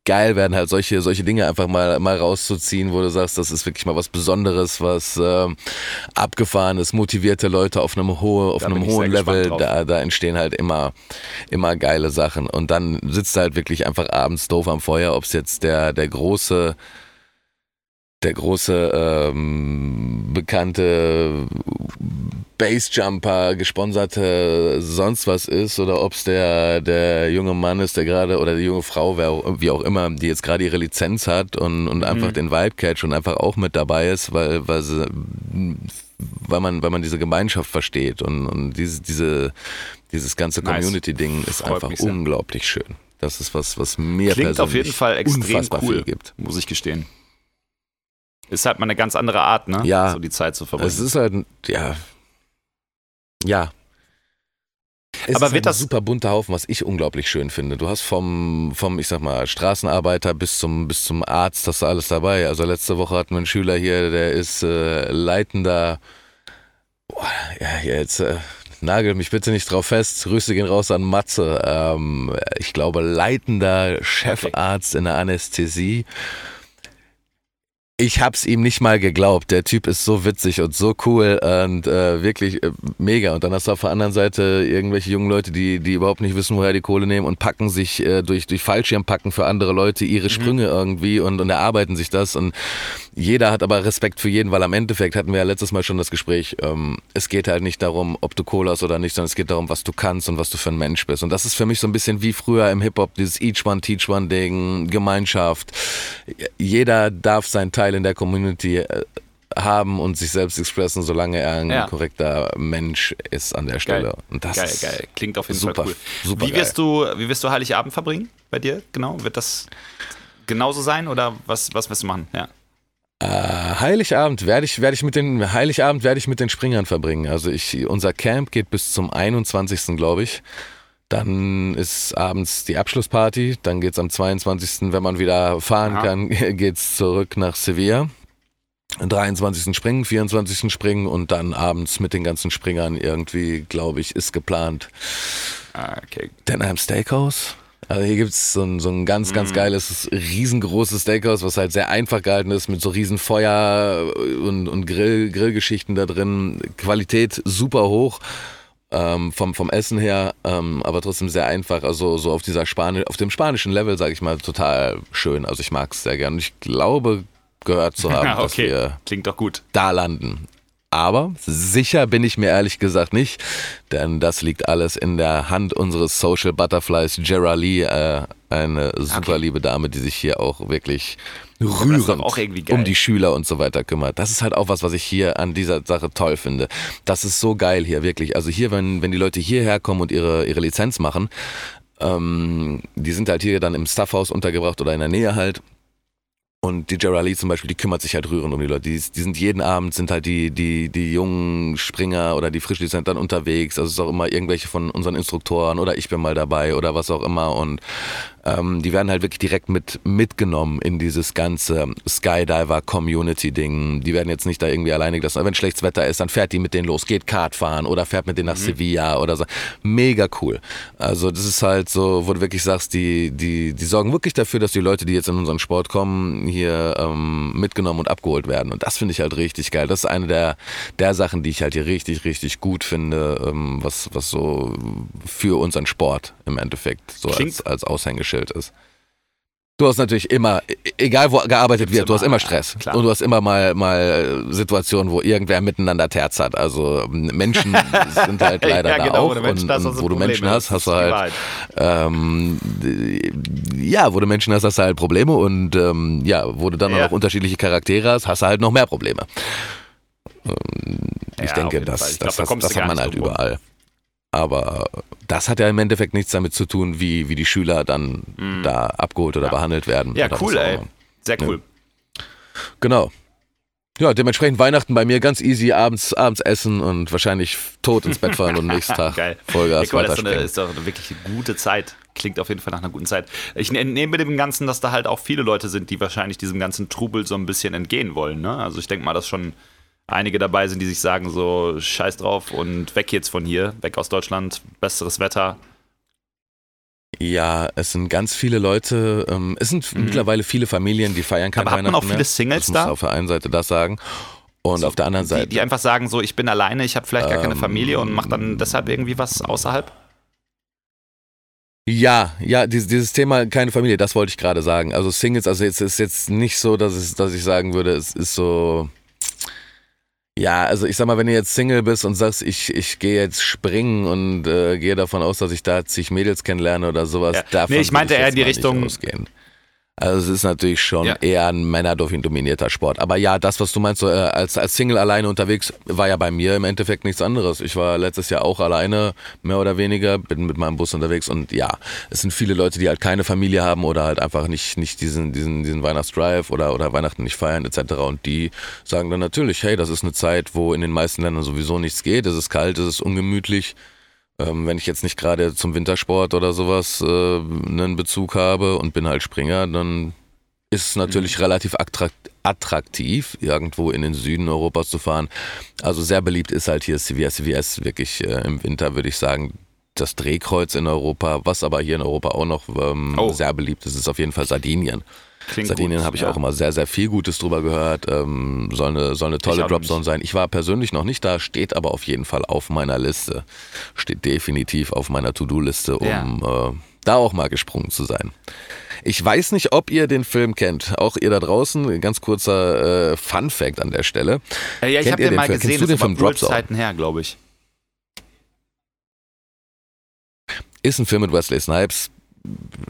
geil werden, halt solche, solche Dinge einfach mal, mal rauszuziehen, wo du sagst, das ist wirklich mal was Besonderes, was äh, abgefahrenes, motivierte Leute auf einem, hohe, auf einem hohen Level, da, da entstehen halt immer, immer geile Sachen. Und dann sitzt du halt wirklich einfach abends doof am Feuer, ob es jetzt der, der große der große ähm, bekannte Bassjumper, gesponserte sonst was ist oder ob es der, der junge Mann ist, der gerade oder die junge Frau, wer, wie auch immer, die jetzt gerade ihre Lizenz hat und, und einfach mhm. den Vibe catch und einfach auch mit dabei ist, weil, weil, sie, weil, man, weil man diese Gemeinschaft versteht und, und diese, diese, dieses ganze Community-Ding ist Freut einfach unglaublich schön. Das ist was, was mir Klingt auf jeden Fall extrem cool, gibt. muss ich gestehen. Ist halt mal eine ganz andere Art, ne? Ja. So die Zeit zu verbringen. Es ist halt, ja. Ja. Es aber ist wird halt das ein super bunter Haufen, was ich unglaublich schön finde. Du hast vom, vom, ich sag mal, Straßenarbeiter bis zum, bis zum Arzt, hast du alles dabei. Also letzte Woche hatten wir einen Schüler hier, der ist äh, leitender, boah, ja, jetzt, äh, nagel mich bitte nicht drauf fest. Grüße gehen raus an Matze. Ähm, ich glaube, leitender Chefarzt okay. in der Anästhesie ich hab's ihm nicht mal geglaubt. Der Typ ist so witzig und so cool und äh, wirklich äh, mega. Und dann hast du auf der anderen Seite irgendwelche jungen Leute, die, die überhaupt nicht wissen, woher die Kohle nehmen und packen sich äh, durch, durch Fallschirmpacken für andere Leute ihre mhm. Sprünge mhm. irgendwie und, und erarbeiten sich das. Und jeder hat aber Respekt für jeden, weil am Endeffekt hatten wir ja letztes Mal schon das Gespräch. Ähm, es geht halt nicht darum, ob du Kohle hast oder nicht, sondern es geht darum, was du kannst und was du für ein Mensch bist. Und das ist für mich so ein bisschen wie früher im Hip-Hop, dieses Each One, Teach One Ding, Gemeinschaft. Jeder darf sein Teil Teil in der Community äh, haben und sich selbst expressen, solange er ein ja. korrekter Mensch ist an der Stelle. Geil. Und das geil, geil. Klingt auf jeden super, Fall cool. Super wie wirst du, wie wirst du Heiligabend verbringen bei dir? Genau, wird das genauso sein oder was, was wirst du machen? Ja. Äh, Heiligabend werde ich, werde ich mit den Heiligabend werde ich mit den Springern verbringen. Also ich, unser Camp geht bis zum 21. glaube ich. Dann ist abends die Abschlussparty. Dann geht es am 22., wenn man wieder fahren Aha. kann, geht es zurück nach Sevilla. Am 23. springen, 24. springen und dann abends mit den ganzen Springern irgendwie, glaube ich, ist geplant. Ah, okay. Denham Steakhouse. Also hier gibt es so ein, so ein ganz, ganz mm. geiles, riesengroßes Steakhouse, was halt sehr einfach gehalten ist, mit so riesen Feuer und, und Grill, Grillgeschichten da drin. Qualität super hoch ähm, vom, vom Essen her, ähm, aber trotzdem sehr einfach. Also so auf dieser Spani auf dem spanischen Level, sage ich mal, total schön. Also ich mag es sehr gern. Ich glaube, gehört zu haben, okay. dass wir Klingt doch gut. da landen. Aber sicher bin ich mir ehrlich gesagt nicht, denn das liegt alles in der Hand unseres Social Butterflies, Jera Lee, äh, eine super okay. liebe Dame, die sich hier auch wirklich rührend auch um die Schüler und so weiter kümmert. Das ist halt auch was, was ich hier an dieser Sache toll finde. Das ist so geil hier, wirklich. Also hier, wenn, wenn die Leute hierher kommen und ihre, ihre Lizenz machen, Ähm, die sind halt hier dann im Staffhaus untergebracht oder in der Nähe halt. Und die Gerald Lee zum Beispiel, die kümmert sich halt rührend um die Leute. Die, die sind jeden Abend, sind halt die, die, die jungen Springer oder die Frisch, die sind dann unterwegs. Also es ist auch immer irgendwelche von unseren Instruktoren oder ich bin mal dabei oder was auch immer. Und ähm, die werden halt wirklich direkt mit mitgenommen in dieses ganze Skydiver-Community-Ding. Die werden jetzt nicht da irgendwie alleine gelassen. Wenn schlechtes Wetter ist, dann fährt die mit denen los, geht Kart fahren oder fährt mit denen nach mhm. Sevilla oder so. Mega cool. Also das ist halt so, wo du wirklich sagst, die, die, die sorgen wirklich dafür, dass die Leute, die jetzt in unseren Sport kommen, hier ähm, mitgenommen und abgeholt werden. Und das finde ich halt richtig geil. Das ist eine der, der Sachen, die ich halt hier richtig, richtig gut finde, ähm, was, was so für unseren Sport im Endeffekt so als, als Aushängeschild Schild ist. Du hast natürlich immer, e-, egal wo gearbeitet wird, du hast immer Stress. Ja, und du hast immer mal, mal Situationen, wo irgendwer miteinander Terz hat. Also Menschen sind halt leider ja, genau, da auch. Und, und wo du Menschen hast, hast du halt, ähm, ja, wo du Menschen hast, hast du halt Probleme. Und ähm, ja, wo du dann ja. noch unterschiedliche Charaktere hast, hast du halt noch mehr Probleme. Ähm, ich denke, das, das, glaub, das, das hat man halt überall. Aber das hat ja im Endeffekt nichts damit zu tun, wie, wie die Schüler dann mhm. da abgeholt oder ja. behandelt werden. Ja, cool, ey. Sehr cool. Ja. Genau. Ja, dementsprechend Weihnachten bei mir ganz easy, abends, abends essen und wahrscheinlich tot ins Bett fallen und nächsten Tag Geil. Vollgas ja, cool, das ist, doch eine wirklich gute Zeit. Klingt auf jeden Fall nach einer guten Zeit. Ich ne-, nehme mit dem Ganzen, dass da halt auch viele Leute sind, die wahrscheinlich diesem ganzen Trubel so ein bisschen entgehen wollen. Ne? Also ich denke mal, dass schon einige dabei sind, die sich sagen, so scheiß drauf und weg jetzt von hier, weg aus Deutschland, besseres Wetter. Ja, es sind ganz viele Leute, ähm, es sind mhm. mittlerweile viele Familien, die feiern kein Aber hat man auch viele Singles das da? Muss auf der einen Seite das sagen. Und so, auf der anderen Seite. Die, die, einfach sagen, so, ich bin alleine, ich habe vielleicht gar keine ähm, Familie und mache dann deshalb irgendwie was außerhalb? Ja, ja, dieses, dieses Thema keine Familie, das wollte ich gerade sagen. Also Singles, also jetzt ist jetzt nicht so, dass, es, dass ich sagen würde, es ist so ja, also ich sag mal, wenn du jetzt Single bist und sagst, ich, ich gehe jetzt springen und äh, gehe davon aus, dass ich da zig Mädels kennenlerne oder sowas, ja. davon nee, ich meinte eher in die Richtung. Also es ist natürlich schon ja. eher ein männerdominierter Sport. Aber ja, das, was du meinst, so, äh, als, als Single alleine unterwegs, war ja bei mir im Endeffekt nichts anderes. Ich war letztes Jahr auch alleine, mehr oder weniger, bin mit meinem Bus unterwegs und ja, es sind viele Leute, die halt keine Familie haben oder halt einfach nicht, nicht diesen, diesen, diesen Weihnachtsdrive oder, oder Weihnachten nicht feiern etc. Und die sagen dann natürlich, hey, das ist eine Zeit, wo in den meisten Ländern sowieso nichts geht, es ist kalt, es ist ungemütlich ähm, wenn ich jetzt nicht gerade zum Wintersport oder sowas äh, einen Bezug habe und bin halt Springer, dann ist es natürlich mhm. relativ attraktiv, irgendwo in den Süden Europas zu fahren. Also sehr beliebt ist halt hier CVS. CVS wirklich äh, im Winter, würde ich sagen, das Drehkreuz in Europa, was aber hier in Europa auch noch ähm, oh. sehr beliebt ist, ist auf jeden Fall Sardinien. Klingt Sardinien habe ich ja. auch immer sehr, sehr viel Gutes drüber gehört. Ähm, soll, eine, soll eine tolle Dropzone sein. Ich war persönlich noch nicht da, steht aber auf jeden Fall auf meiner Liste. Steht definitiv auf meiner To-Do-Liste, um ja. äh, da auch mal gesprungen zu sein. Ich weiß nicht, ob ihr den Film kennt. Auch ihr da draußen. Ganz kurzer äh, Fun-Fact an der Stelle. Äh, ja, ich habe den, den mal Film? gesehen. Kennst du den Film Dropzone? Zeiten her, glaube ich. Ist ein Film mit Wesley Snipes.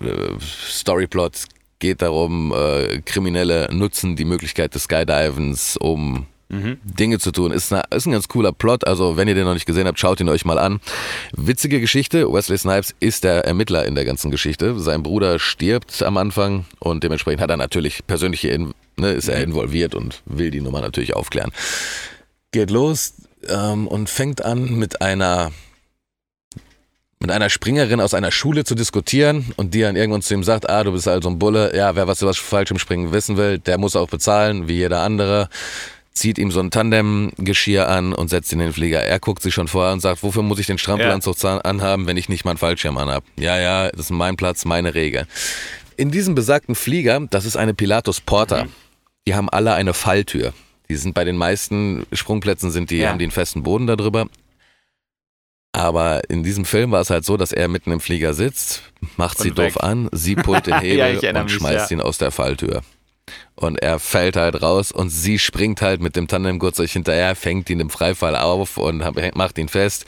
Äh, Storyplot geht darum, äh, Kriminelle nutzen die Möglichkeit des Skydivens, um mhm. Dinge zu tun. Ist, eine, ist ein ganz cooler Plot, also wenn ihr den noch nicht gesehen habt, schaut ihn euch mal an. Witzige Geschichte, Wesley Snipes ist der Ermittler in der ganzen Geschichte. Sein Bruder stirbt am Anfang und dementsprechend hat er natürlich persönliche, ne, ist er mhm. involviert und will die Nummer natürlich aufklären. Geht los ähm, und fängt an mit einer mit einer Springerin aus einer Schule zu diskutieren und die dann irgendwann zu ihm sagt, ah, du bist halt so ein Bulle, ja, wer was über Fallschirmspringen wissen will, der muss auch bezahlen, wie jeder andere, zieht ihm so ein Tandem-Geschirr an und setzt ihn in den Flieger. Er guckt sich schon vorher und sagt, wofür muss ich den Strampelanzug ja. anhaben, wenn ich nicht meinen Fallschirm anhab? Ja, ja, das ist mein Platz, meine Regel. In diesem besagten Flieger, das ist eine Pilatus Porter, mhm. die haben alle eine Falltür. Die sind bei den meisten Sprungplätzen sind die, ja. haben die einen festen Boden darüber. Aber in diesem Film war es halt so, dass er mitten im Flieger sitzt, macht sie doof an, sie pullt den Hebel ja, und mich, schmeißt ja. ihn aus der Falltür. Und er fällt halt raus und sie springt halt mit dem Tandemgurtzeug hinterher, fängt ihn im Freifall auf und macht ihn fest.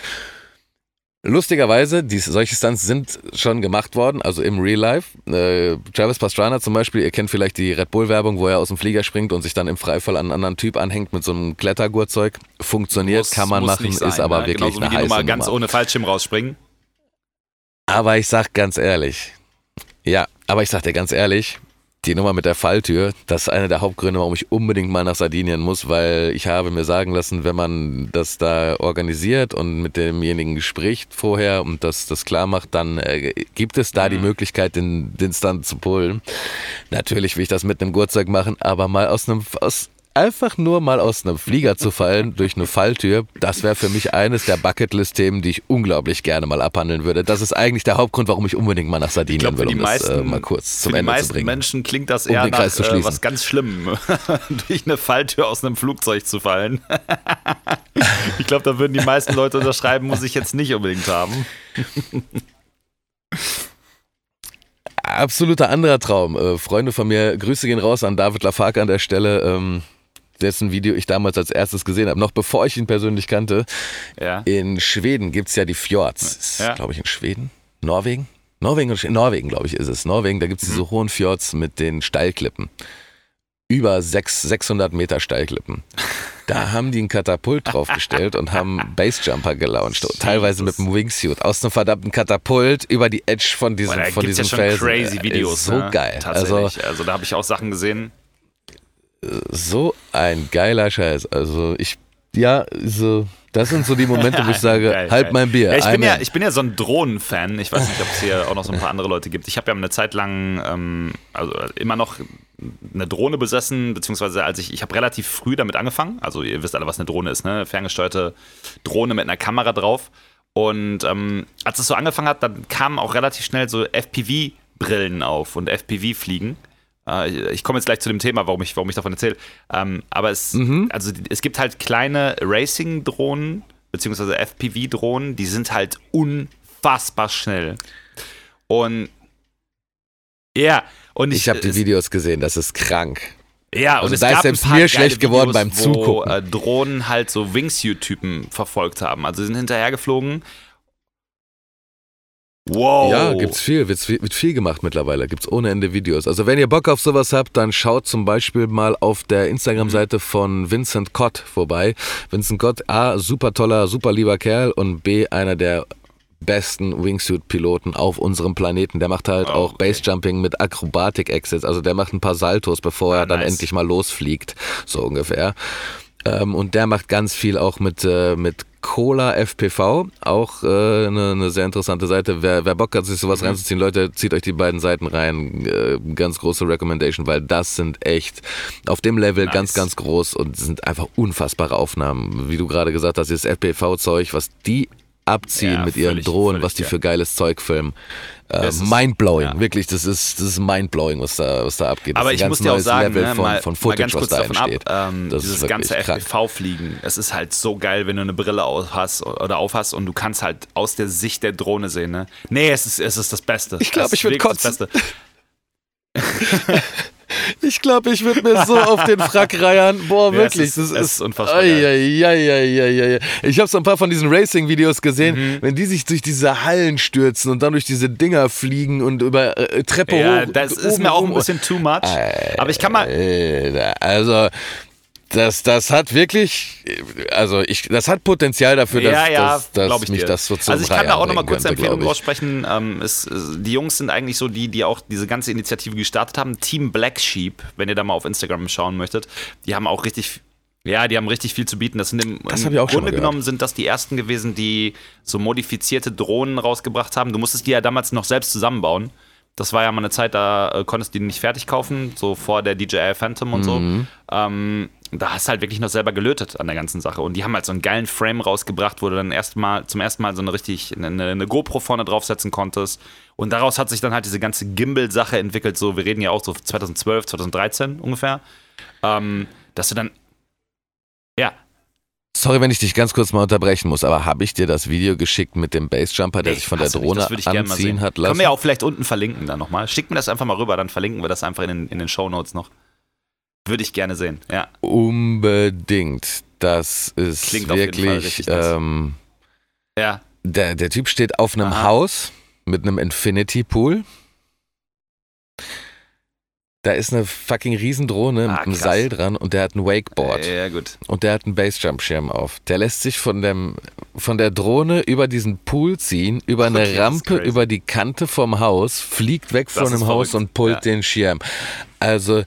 Lustigerweise, die, solche Stunts sind schon gemacht worden, also im Real Life. Äh, Travis Pastrana zum Beispiel, ihr kennt vielleicht die Red Bull-Werbung, wo er aus dem Flieger springt und sich dann im Freifall an einen anderen Typ anhängt mit so einem Klettergurtzeug. Funktioniert, muss, kann man machen, sein, ist aber ne? wirklich Genauso eine wie die Nummer ganz ohne Fallschirm rausspringen. Aber ich sag ganz ehrlich, ja, aber ich sag dir ganz ehrlich, die Nummer mit der Falltür, das ist einer der Hauptgründe, warum ich unbedingt mal nach Sardinien muss, weil ich habe mir sagen lassen, wenn man das da organisiert und mit demjenigen spricht vorher und das, das klar macht, dann äh, gibt es da mhm. die Möglichkeit, den, den Stunt zu pullen. Natürlich will ich das mit einem Gurtzeug machen, aber mal aus einem, aus einfach nur mal aus einem Flieger zu fallen durch eine Falltür, das wäre für mich eines der Bucketlist-Themen, die ich unglaublich gerne mal abhandeln würde. Das ist eigentlich der Hauptgrund, warum ich unbedingt mal nach Sardinien glaub, will, um meisten, das äh, mal kurz zum Ende zu bringen. Für die meisten Menschen klingt das eher um nach äh, was ganz Schlimmem, durch eine Falltür aus einem Flugzeug zu fallen. ich glaube, da würden die meisten Leute unterschreiben, muss ich jetzt nicht unbedingt haben. Absoluter anderer Traum. Äh, Freunde von mir, Grüße gehen raus an David Lafark an der Stelle. Ähm, dessen Video ich damals als erstes gesehen habe, noch bevor ich ihn persönlich kannte. Ja. In Schweden gibt es ja die Fjords. Ja. Glaube ich in Schweden? Norwegen? Norwegen, Norwegen glaube ich, ist es. Norwegen, da gibt es diese mhm. hohen Fjords mit den Steilklippen. Über 6, 600 Meter Steilklippen. Da haben die einen Katapult draufgestellt und haben Bassjumper gelauncht. Teilweise mit einem Wingsuit. Aus einem verdammten Katapult über die Edge von diesem, Boah, von diesem ja schon Felsen. crazy Videos. Ist so ne? geil. Also, also da habe ich auch Sachen gesehen so ein geiler Scheiß. Also ich, ja, so, das sind so die Momente, wo ich sage, geil, halt geil. mein Bier. Ja, ich, bin ja, ich bin ja so ein Drohnen-Fan. Ich weiß nicht, ob es hier auch noch so ein paar andere Leute gibt. Ich habe ja eine Zeit lang, ähm, also immer noch eine Drohne besessen, beziehungsweise als ich, ich habe relativ früh damit angefangen. Also ihr wisst alle, was eine Drohne ist, ne? Ferngesteuerte Drohne mit einer Kamera drauf. Und ähm, als es so angefangen hat, dann kamen auch relativ schnell so FPV-Brillen auf und FPV-Fliegen. Äh, ich komme jetzt gleich zu dem Thema, warum ich, warum ich davon erzähle. Ähm, aber es, mhm. also, es gibt halt kleine Racing-Drohnen, beziehungsweise FPV-Drohnen, die sind halt unfassbar schnell. Und ja, und ich, ich habe die Videos gesehen, das ist krank. Ja, also und es da ist selbst mir schlecht geworden beim wo, Zugucken. Äh, Drohnen halt so Wingsuit-Typen verfolgt haben. Also sie sind hinterhergeflogen Wow. Ja, gibt's viel, wird, wird viel gemacht mittlerweile, gibt's ohne Ende Videos. Also wenn ihr Bock auf sowas habt, dann schaut zum Beispiel mal auf der Instagram-Seite mhm. von Vincent Cott vorbei. Vincent Cott, A, super toller, super lieber Kerl und B, einer der besten Wingsuit-Piloten auf unserem Planeten. Der macht halt oh, auch okay. Basejumping mit Akrobatik-Exits. Also der macht ein paar Saltos, bevor er ah, dann nice. endlich mal losfliegt, so ungefähr. Ähm, und der macht ganz viel auch mit, äh, mit Cola FPV, auch äh, eine, eine sehr interessante Seite. Wer, wer Bock hat, sich sowas mhm. reinzuziehen, Leute, zieht euch die beiden Seiten rein. Äh, ganz große Recommendation, weil das sind echt auf dem Level nice. ganz, ganz groß und sind einfach unfassbare Aufnahmen. Wie du gerade gesagt hast, dieses FPV-Zeug, was die abziehen ja, mit ihren Drohnen, was die ja. für geiles Zeug filmen. Äh, mindblowing, ja. wirklich, das ist, das ist mindblowing, was da, was da abgeht. Aber ich muss dir auch sagen, Level ne, von, mal, von Footage, mal ganz kurz davon ab, ähm, dieses ganze FPV-Fliegen, es ist halt so geil, wenn du eine Brille auf hast oder aufhast und du kannst halt aus der Sicht der Drohne sehen. Ne? Nee, es ist, es ist das Beste. Ich glaube, ich würde kotzen. Das Beste. Ich glaube, ich würde mir so auf den Frack reiern. Boah, wirklich. Ja, es ist, das ist, ist unfassbar. Ai, ich habe so ein paar von diesen Racing-Videos gesehen, mhm. wenn die sich durch diese Hallen stürzen und dann durch diese Dinger fliegen und über äh, Treppe ja, hoch. Das ist mir auch ein bisschen too much. Aber ich kann mal. Also, das, das hat wirklich, also ich, das hat Potenzial dafür, dass, ja, ja, dass, dass mich dir. das so zum Also ich kann da auch nochmal kurz könnte, Empfehlungen aussprechen. Ähm, die Jungs sind eigentlich so die, die auch diese ganze Initiative gestartet haben. Team Black Sheep, wenn ihr da mal auf Instagram schauen möchtet, die haben auch richtig ja, die haben richtig viel zu bieten. Das sind im, das im Grunde genommen sind das die ersten gewesen, die so modifizierte Drohnen rausgebracht haben. Du musstest die ja damals noch selbst zusammenbauen. Das war ja mal eine Zeit, da äh, konntest du die nicht fertig kaufen, so vor der DJI Phantom und mhm. so. Ähm, da hast du halt wirklich noch selber gelötet an der ganzen Sache. Und die haben halt so einen geilen Frame rausgebracht, wo du dann erstmal, zum ersten Mal so eine richtig, eine, eine GoPro vorne draufsetzen konntest. Und daraus hat sich dann halt diese ganze Gimbal-Sache entwickelt. So, wir reden ja auch so 2012, 2013 ungefähr. Ähm, dass du dann, ja, Sorry, wenn ich dich ganz kurz mal unterbrechen muss, aber habe ich dir das Video geschickt mit dem Bassjumper, der sich von der Drohne anziehen hat lassen? Können wir ja auch vielleicht unten verlinken dann nochmal. Schick mir das einfach mal rüber, dann verlinken wir das einfach in den, in den Show Notes noch. Würde ich gerne sehen, ja. Unbedingt. Das ist Klingt wirklich. Ähm, ja. Der, der Typ steht auf einem Aha. Haus mit einem Infinity Pool. Da ist eine fucking Riesendrohne Ah, mit einem krass. Seil dran und der hat ein Wakeboard. Ja, gut. Und der hat einen Basejump-Schirm auf. Der lässt sich von, dem, von der Drohne über diesen Pool ziehen, über eine Okay, Rampe, über die Kante vom Haus, fliegt weg von Das dem ist Haus und pullt Ja. den Schirm. Also,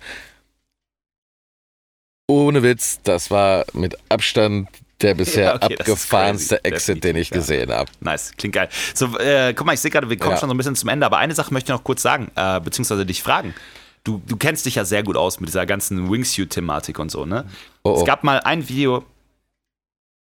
ohne Witz, das war mit Abstand der bisher Ja, okay, abgefahrenste. Exit, den ich ja. gesehen habe. Nice, klingt geil. So, äh, guck mal, ich sehe gerade, wir kommen Ja. schon so ein bisschen zum Ende, aber eine Sache möchte ich noch kurz sagen, äh, beziehungsweise dich fragen. Du, du kennst dich ja sehr gut aus mit dieser ganzen Wingsuit-Thematik und so, ne? Oh, Es oh. gab mal ein Video,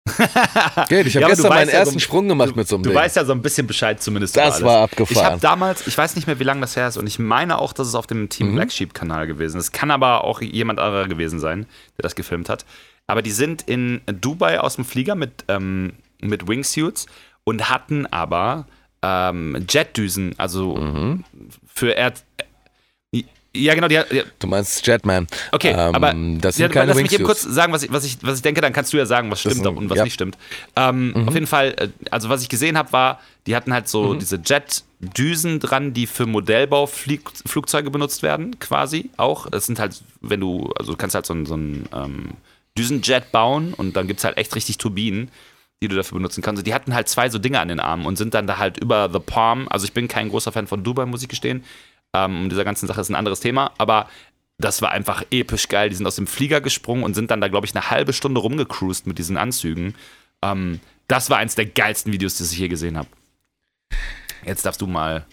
Geht, ich habe Ja, du gestern meinen ja ersten so- Sprung gemacht mit so einem du Ding. weißt ja so ein bisschen Bescheid zumindest. das alles. war Ich habe abgefahren. damals, ich weiß nicht mehr, wie lange das her ist, und ich meine auch, dass es auf dem Team Mhm. Black Sheep Kanal gewesen ist. Es kann aber auch jemand anderer gewesen sein, der das gefilmt hat. Aber die sind in Dubai aus dem Flieger mit, ähm, mit Wingsuits und hatten aber ähm, Jetdüsen, also Mhm. für Erd. Ja, genau, die, die, du meinst Jetman. Okay, ähm, aber das ja, sind keine lass mich eben kurz sagen, was ich, was, ich, was ich denke, dann kannst du ja sagen, was stimmt sind- und was ja. nicht stimmt. Ähm, Mhm. Auf jeden Fall, äh, also was ich gesehen habe, war, die hatten halt so Mhm. diese Jet-Düsen dran, die für Modellbauflugzeuge benutzt werden, quasi auch. Das sind halt, wenn du, also du kannst halt so ein, so ein ähm, Düsenjet bauen und dann gibt es halt echt richtig Turbinen, die du dafür benutzen kannst. Die hatten halt zwei so Dinge an den Armen und sind dann da halt über The Palm. Also ich bin kein großer Fan von Dubai, muss ich gestehen. Ähm, dieser ganzen Sache ist ein anderes Thema, aber das war einfach episch geil. Die sind aus dem Flieger gesprungen und sind dann da, glaube ich, eine halbe Stunde rumgecruised mit diesen Anzügen. Ähm, das war eins der geilsten Videos, das ich je gesehen habe. Jetzt darfst du mal.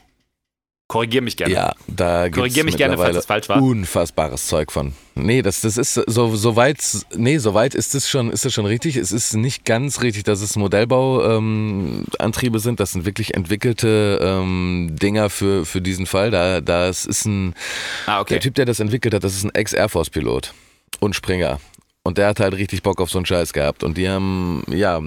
Korrigier mich gerne. Ja, da gibt Korrigier mich gerne, falls das falsch war. Unfassbares Zeug von. Nee, das, das ist so, so weit, nee, so weit ist es schon, ist es schon richtig. Es ist nicht ganz richtig, dass es Modellbauantriebe ähm, sind. Das sind wirklich entwickelte ähm, Dinger für, für diesen Fall. Da, das ist ein, Ah, okay. der Typ, der das entwickelt hat, das ist ein Ex-Air Force-Pilot und Springer. Und der hat halt richtig Bock auf so einen Scheiß gehabt. Und die haben, ja,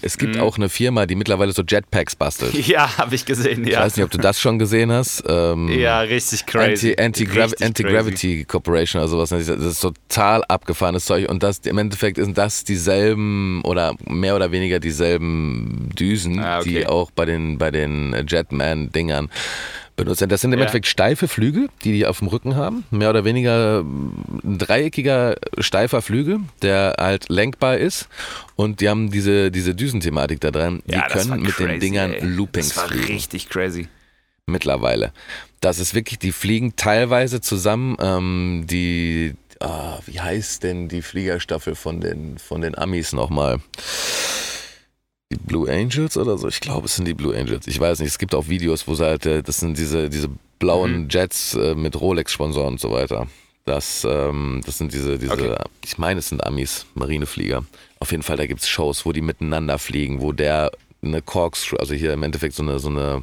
es gibt Mhm. auch eine Firma, die mittlerweile so Jetpacks bastelt. Ja, habe ich gesehen, Ich ja. weiß nicht, ob du das schon gesehen hast. Ähm, ja, richtig crazy. Anti, Anti, Anti-Gravity crazy. Corporation oder sowas. Das ist total abgefahrenes Zeug. Und das, im Endeffekt sind das dieselben oder mehr oder weniger dieselben Düsen, Ah, okay. die auch bei den, bei den Jetman-Dingern benutzt werden. Das sind im Ja. Endeffekt steife Flügel, die die auf dem Rücken haben. Mehr oder weniger ein dreieckiger, steifer Flügel, der halt lenkbar ist. Und die haben diese, diese Düsenthematik da dran. Die Ja, können mit den crazy, Dingern ey. Loopings Das war fliegen richtig crazy. mittlerweile. Das ist wirklich, die fliegen teilweise zusammen. Ähm, die, ah, wie heißt denn die Fliegerstaffel von den, von den Amis nochmal? Die Blue Angels oder so? Ich glaube, es sind die Blue Angels. Ich weiß nicht. Es gibt auch Videos, wo sie halt, äh, das sind diese, diese blauen Mhm. Jets äh, mit Rolex-Sponsoren und so weiter. Das, ähm, das sind diese, diese Okay. ich meine, es sind Amis, Marineflieger. Auf jeden Fall, da gibt es Shows, wo die miteinander fliegen, wo der eine Corkscrew, also hier im Endeffekt so eine, so eine,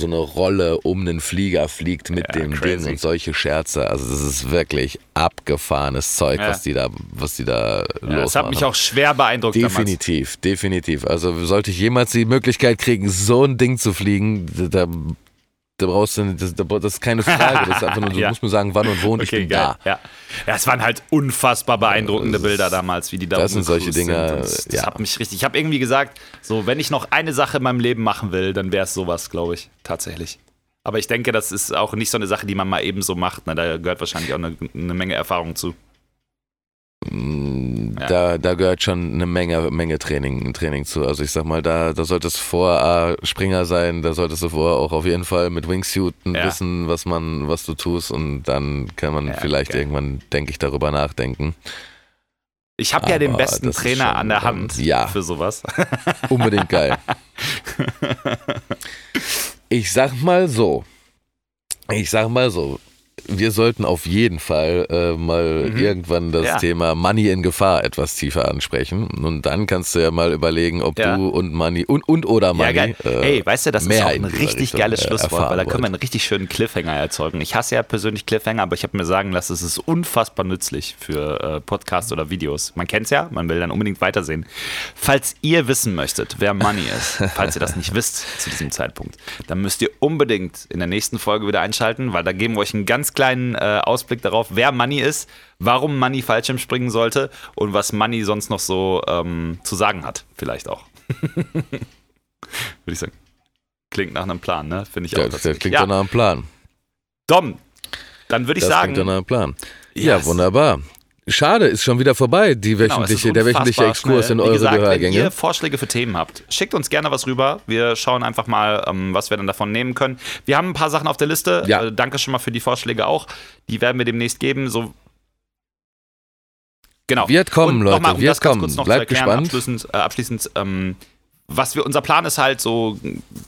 so eine Rolle um einen Flieger fliegt mit Ja, dem crazy. Ding und solche Scherze. Also das ist wirklich abgefahrenes Zeug, Ja. was die da, was die da Ja, los das hat mich auch schwer beeindruckt damals. Definitiv, definitiv. Also sollte ich jemals die Möglichkeit kriegen, so ein Ding zu fliegen, da, da brauchst du, das, das ist keine Frage. Das ist einfach nur, du Ja. musst mir sagen, wann und wo und ich Okay, bin geil. da. Ja. ja, es waren halt unfassbar beeindruckende das Bilder damals, wie die da das sind solche. Und Das, das ja. hat mich richtig. Ich habe irgendwie gesagt, so wenn ich noch eine Sache in meinem Leben machen will, dann wäre es sowas, glaube ich, tatsächlich. Aber ich denke, das ist auch nicht so eine Sache, die man mal eben so macht. Ne? Da gehört wahrscheinlich auch eine, eine Menge Erfahrung zu. Mm, Ja. Da, da gehört schon eine Menge, Menge Training, Training zu. Also ich sag mal, da, da solltest du vorher äh, Springer sein, da solltest du vorher auch auf jeden Fall mit Wingsuiten Ja. wissen, was man, was du tust und dann kann man Ja, vielleicht geil. irgendwann, denke ich, darüber nachdenken. Ich habe ja den besten Trainer schon, an der Hand ja. für sowas. Unbedingt geil. Ich sag mal so. Ich sag mal so. Wir sollten auf jeden Fall äh, mal Mhm. irgendwann das Ja. Thema Money in Gefahr etwas tiefer ansprechen. Und dann kannst du ja mal überlegen, ob Ja. du und Money und, und oder Money. Ja, äh, Ey, weißt du, das ist auch in ein richtig Richtung, geiles äh, Schlusswort, weil da können wir einen richtig schönen Cliffhanger erzeugen. Ich hasse ja persönlich Cliffhanger, aber ich habe mir sagen lassen, es ist unfassbar nützlich für äh, Podcasts oder Videos. Man kennt es ja, man will dann unbedingt weitersehen. Falls ihr wissen möchtet, wer Money ist, falls ihr das nicht wisst zu diesem Zeitpunkt, dann müsst ihr unbedingt in der nächsten Folge wieder einschalten, weil da geben wir euch einen ganz kleinen äh, Ausblick darauf, wer Money ist, warum Money Fallschirm springen sollte und was Money sonst noch so ähm, zu sagen hat, vielleicht auch. Würde ich sagen. Klingt nach einem Plan, ne? Finde ich auch. Ja, das klingt ja. nach einem Plan. Dom, dann würde ich das sagen. klingt nach einem Plan. Ja, Yes. wunderbar. Schade, ist schon wieder vorbei, die Genau, wöchentliche, ist der wöchentliche Exkurs schnell. in eure gesagt, Wenn Gehörgänge. ihr Vorschläge für Themen habt, schickt uns gerne was rüber. Wir schauen einfach mal, ähm, was wir dann davon nehmen können. Wir haben ein paar Sachen auf der Liste. Ja. Äh, danke schon mal für die Vorschläge auch. Die werden wir demnächst geben. So Genau. Wird kommen, Leute, nochmal, um wird kommen. Bleibt gespannt. abschließend, äh, abschließend ähm, was wir, unser Plan ist halt so,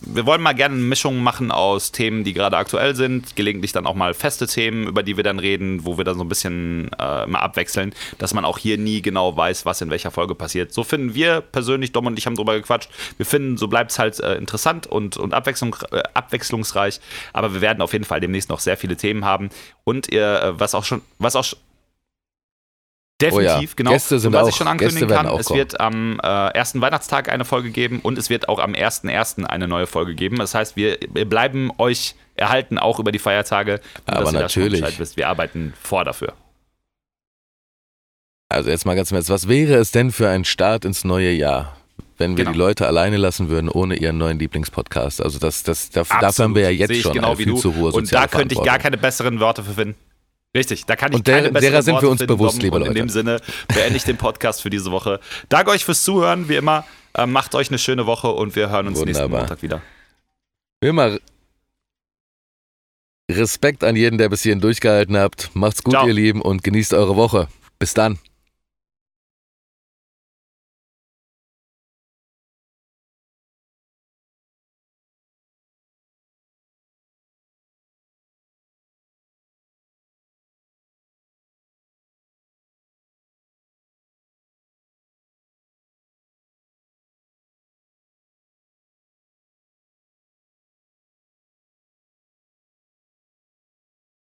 wir wollen mal gerne eine Mischung machen aus Themen, die gerade aktuell sind, gelegentlich dann auch mal feste Themen, über die wir dann reden, wo wir dann so ein bisschen äh, mal abwechseln, dass man auch hier nie genau weiß, was in welcher Folge passiert. So finden wir persönlich, Dom und ich haben drüber gequatscht, wir finden, so bleibt es halt äh, interessant und, und abwechslung, äh, abwechslungsreich, aber wir werden auf jeden Fall demnächst noch sehr viele Themen haben und ihr, äh, was auch schon, was auch schon Definitiv, Oh ja. genau. Gäste sind und was auch- ich schon ankündigen kann, es kommen. wird am äh, ersten Weihnachtstag eine Folge geben und es wird auch am 1.1. eine neue Folge geben. Das heißt, wir, wir bleiben euch erhalten, auch über die Feiertage. Nur, Aber natürlich. Wir arbeiten vor dafür. Also jetzt mal ganz im Ernst, was wäre es denn für ein Start ins neue Jahr, wenn wir Genau. die Leute alleine lassen würden ohne ihren neuen Lieblingspodcast? Also das, das, dafür, dafür haben wir ja jetzt schon genau viel du. zu hohe Und da könnte ich gar keine besseren Worte für finden. Richtig, da kann ich Und der- keine besseren derer sind wir uns finden, bewusst, liebe Und in Leute. dem Sinne beende ich den Podcast für diese Woche. Danke euch fürs Zuhören, wie immer. Äh, macht euch eine schöne Woche und wir hören uns nächsten Wunderbar. Montag wieder. Wie immer, Respekt an jeden, der bis hierhin durchgehalten habt. Macht's gut, Ciao. ihr Lieben, und genießt eure Woche. Bis dann.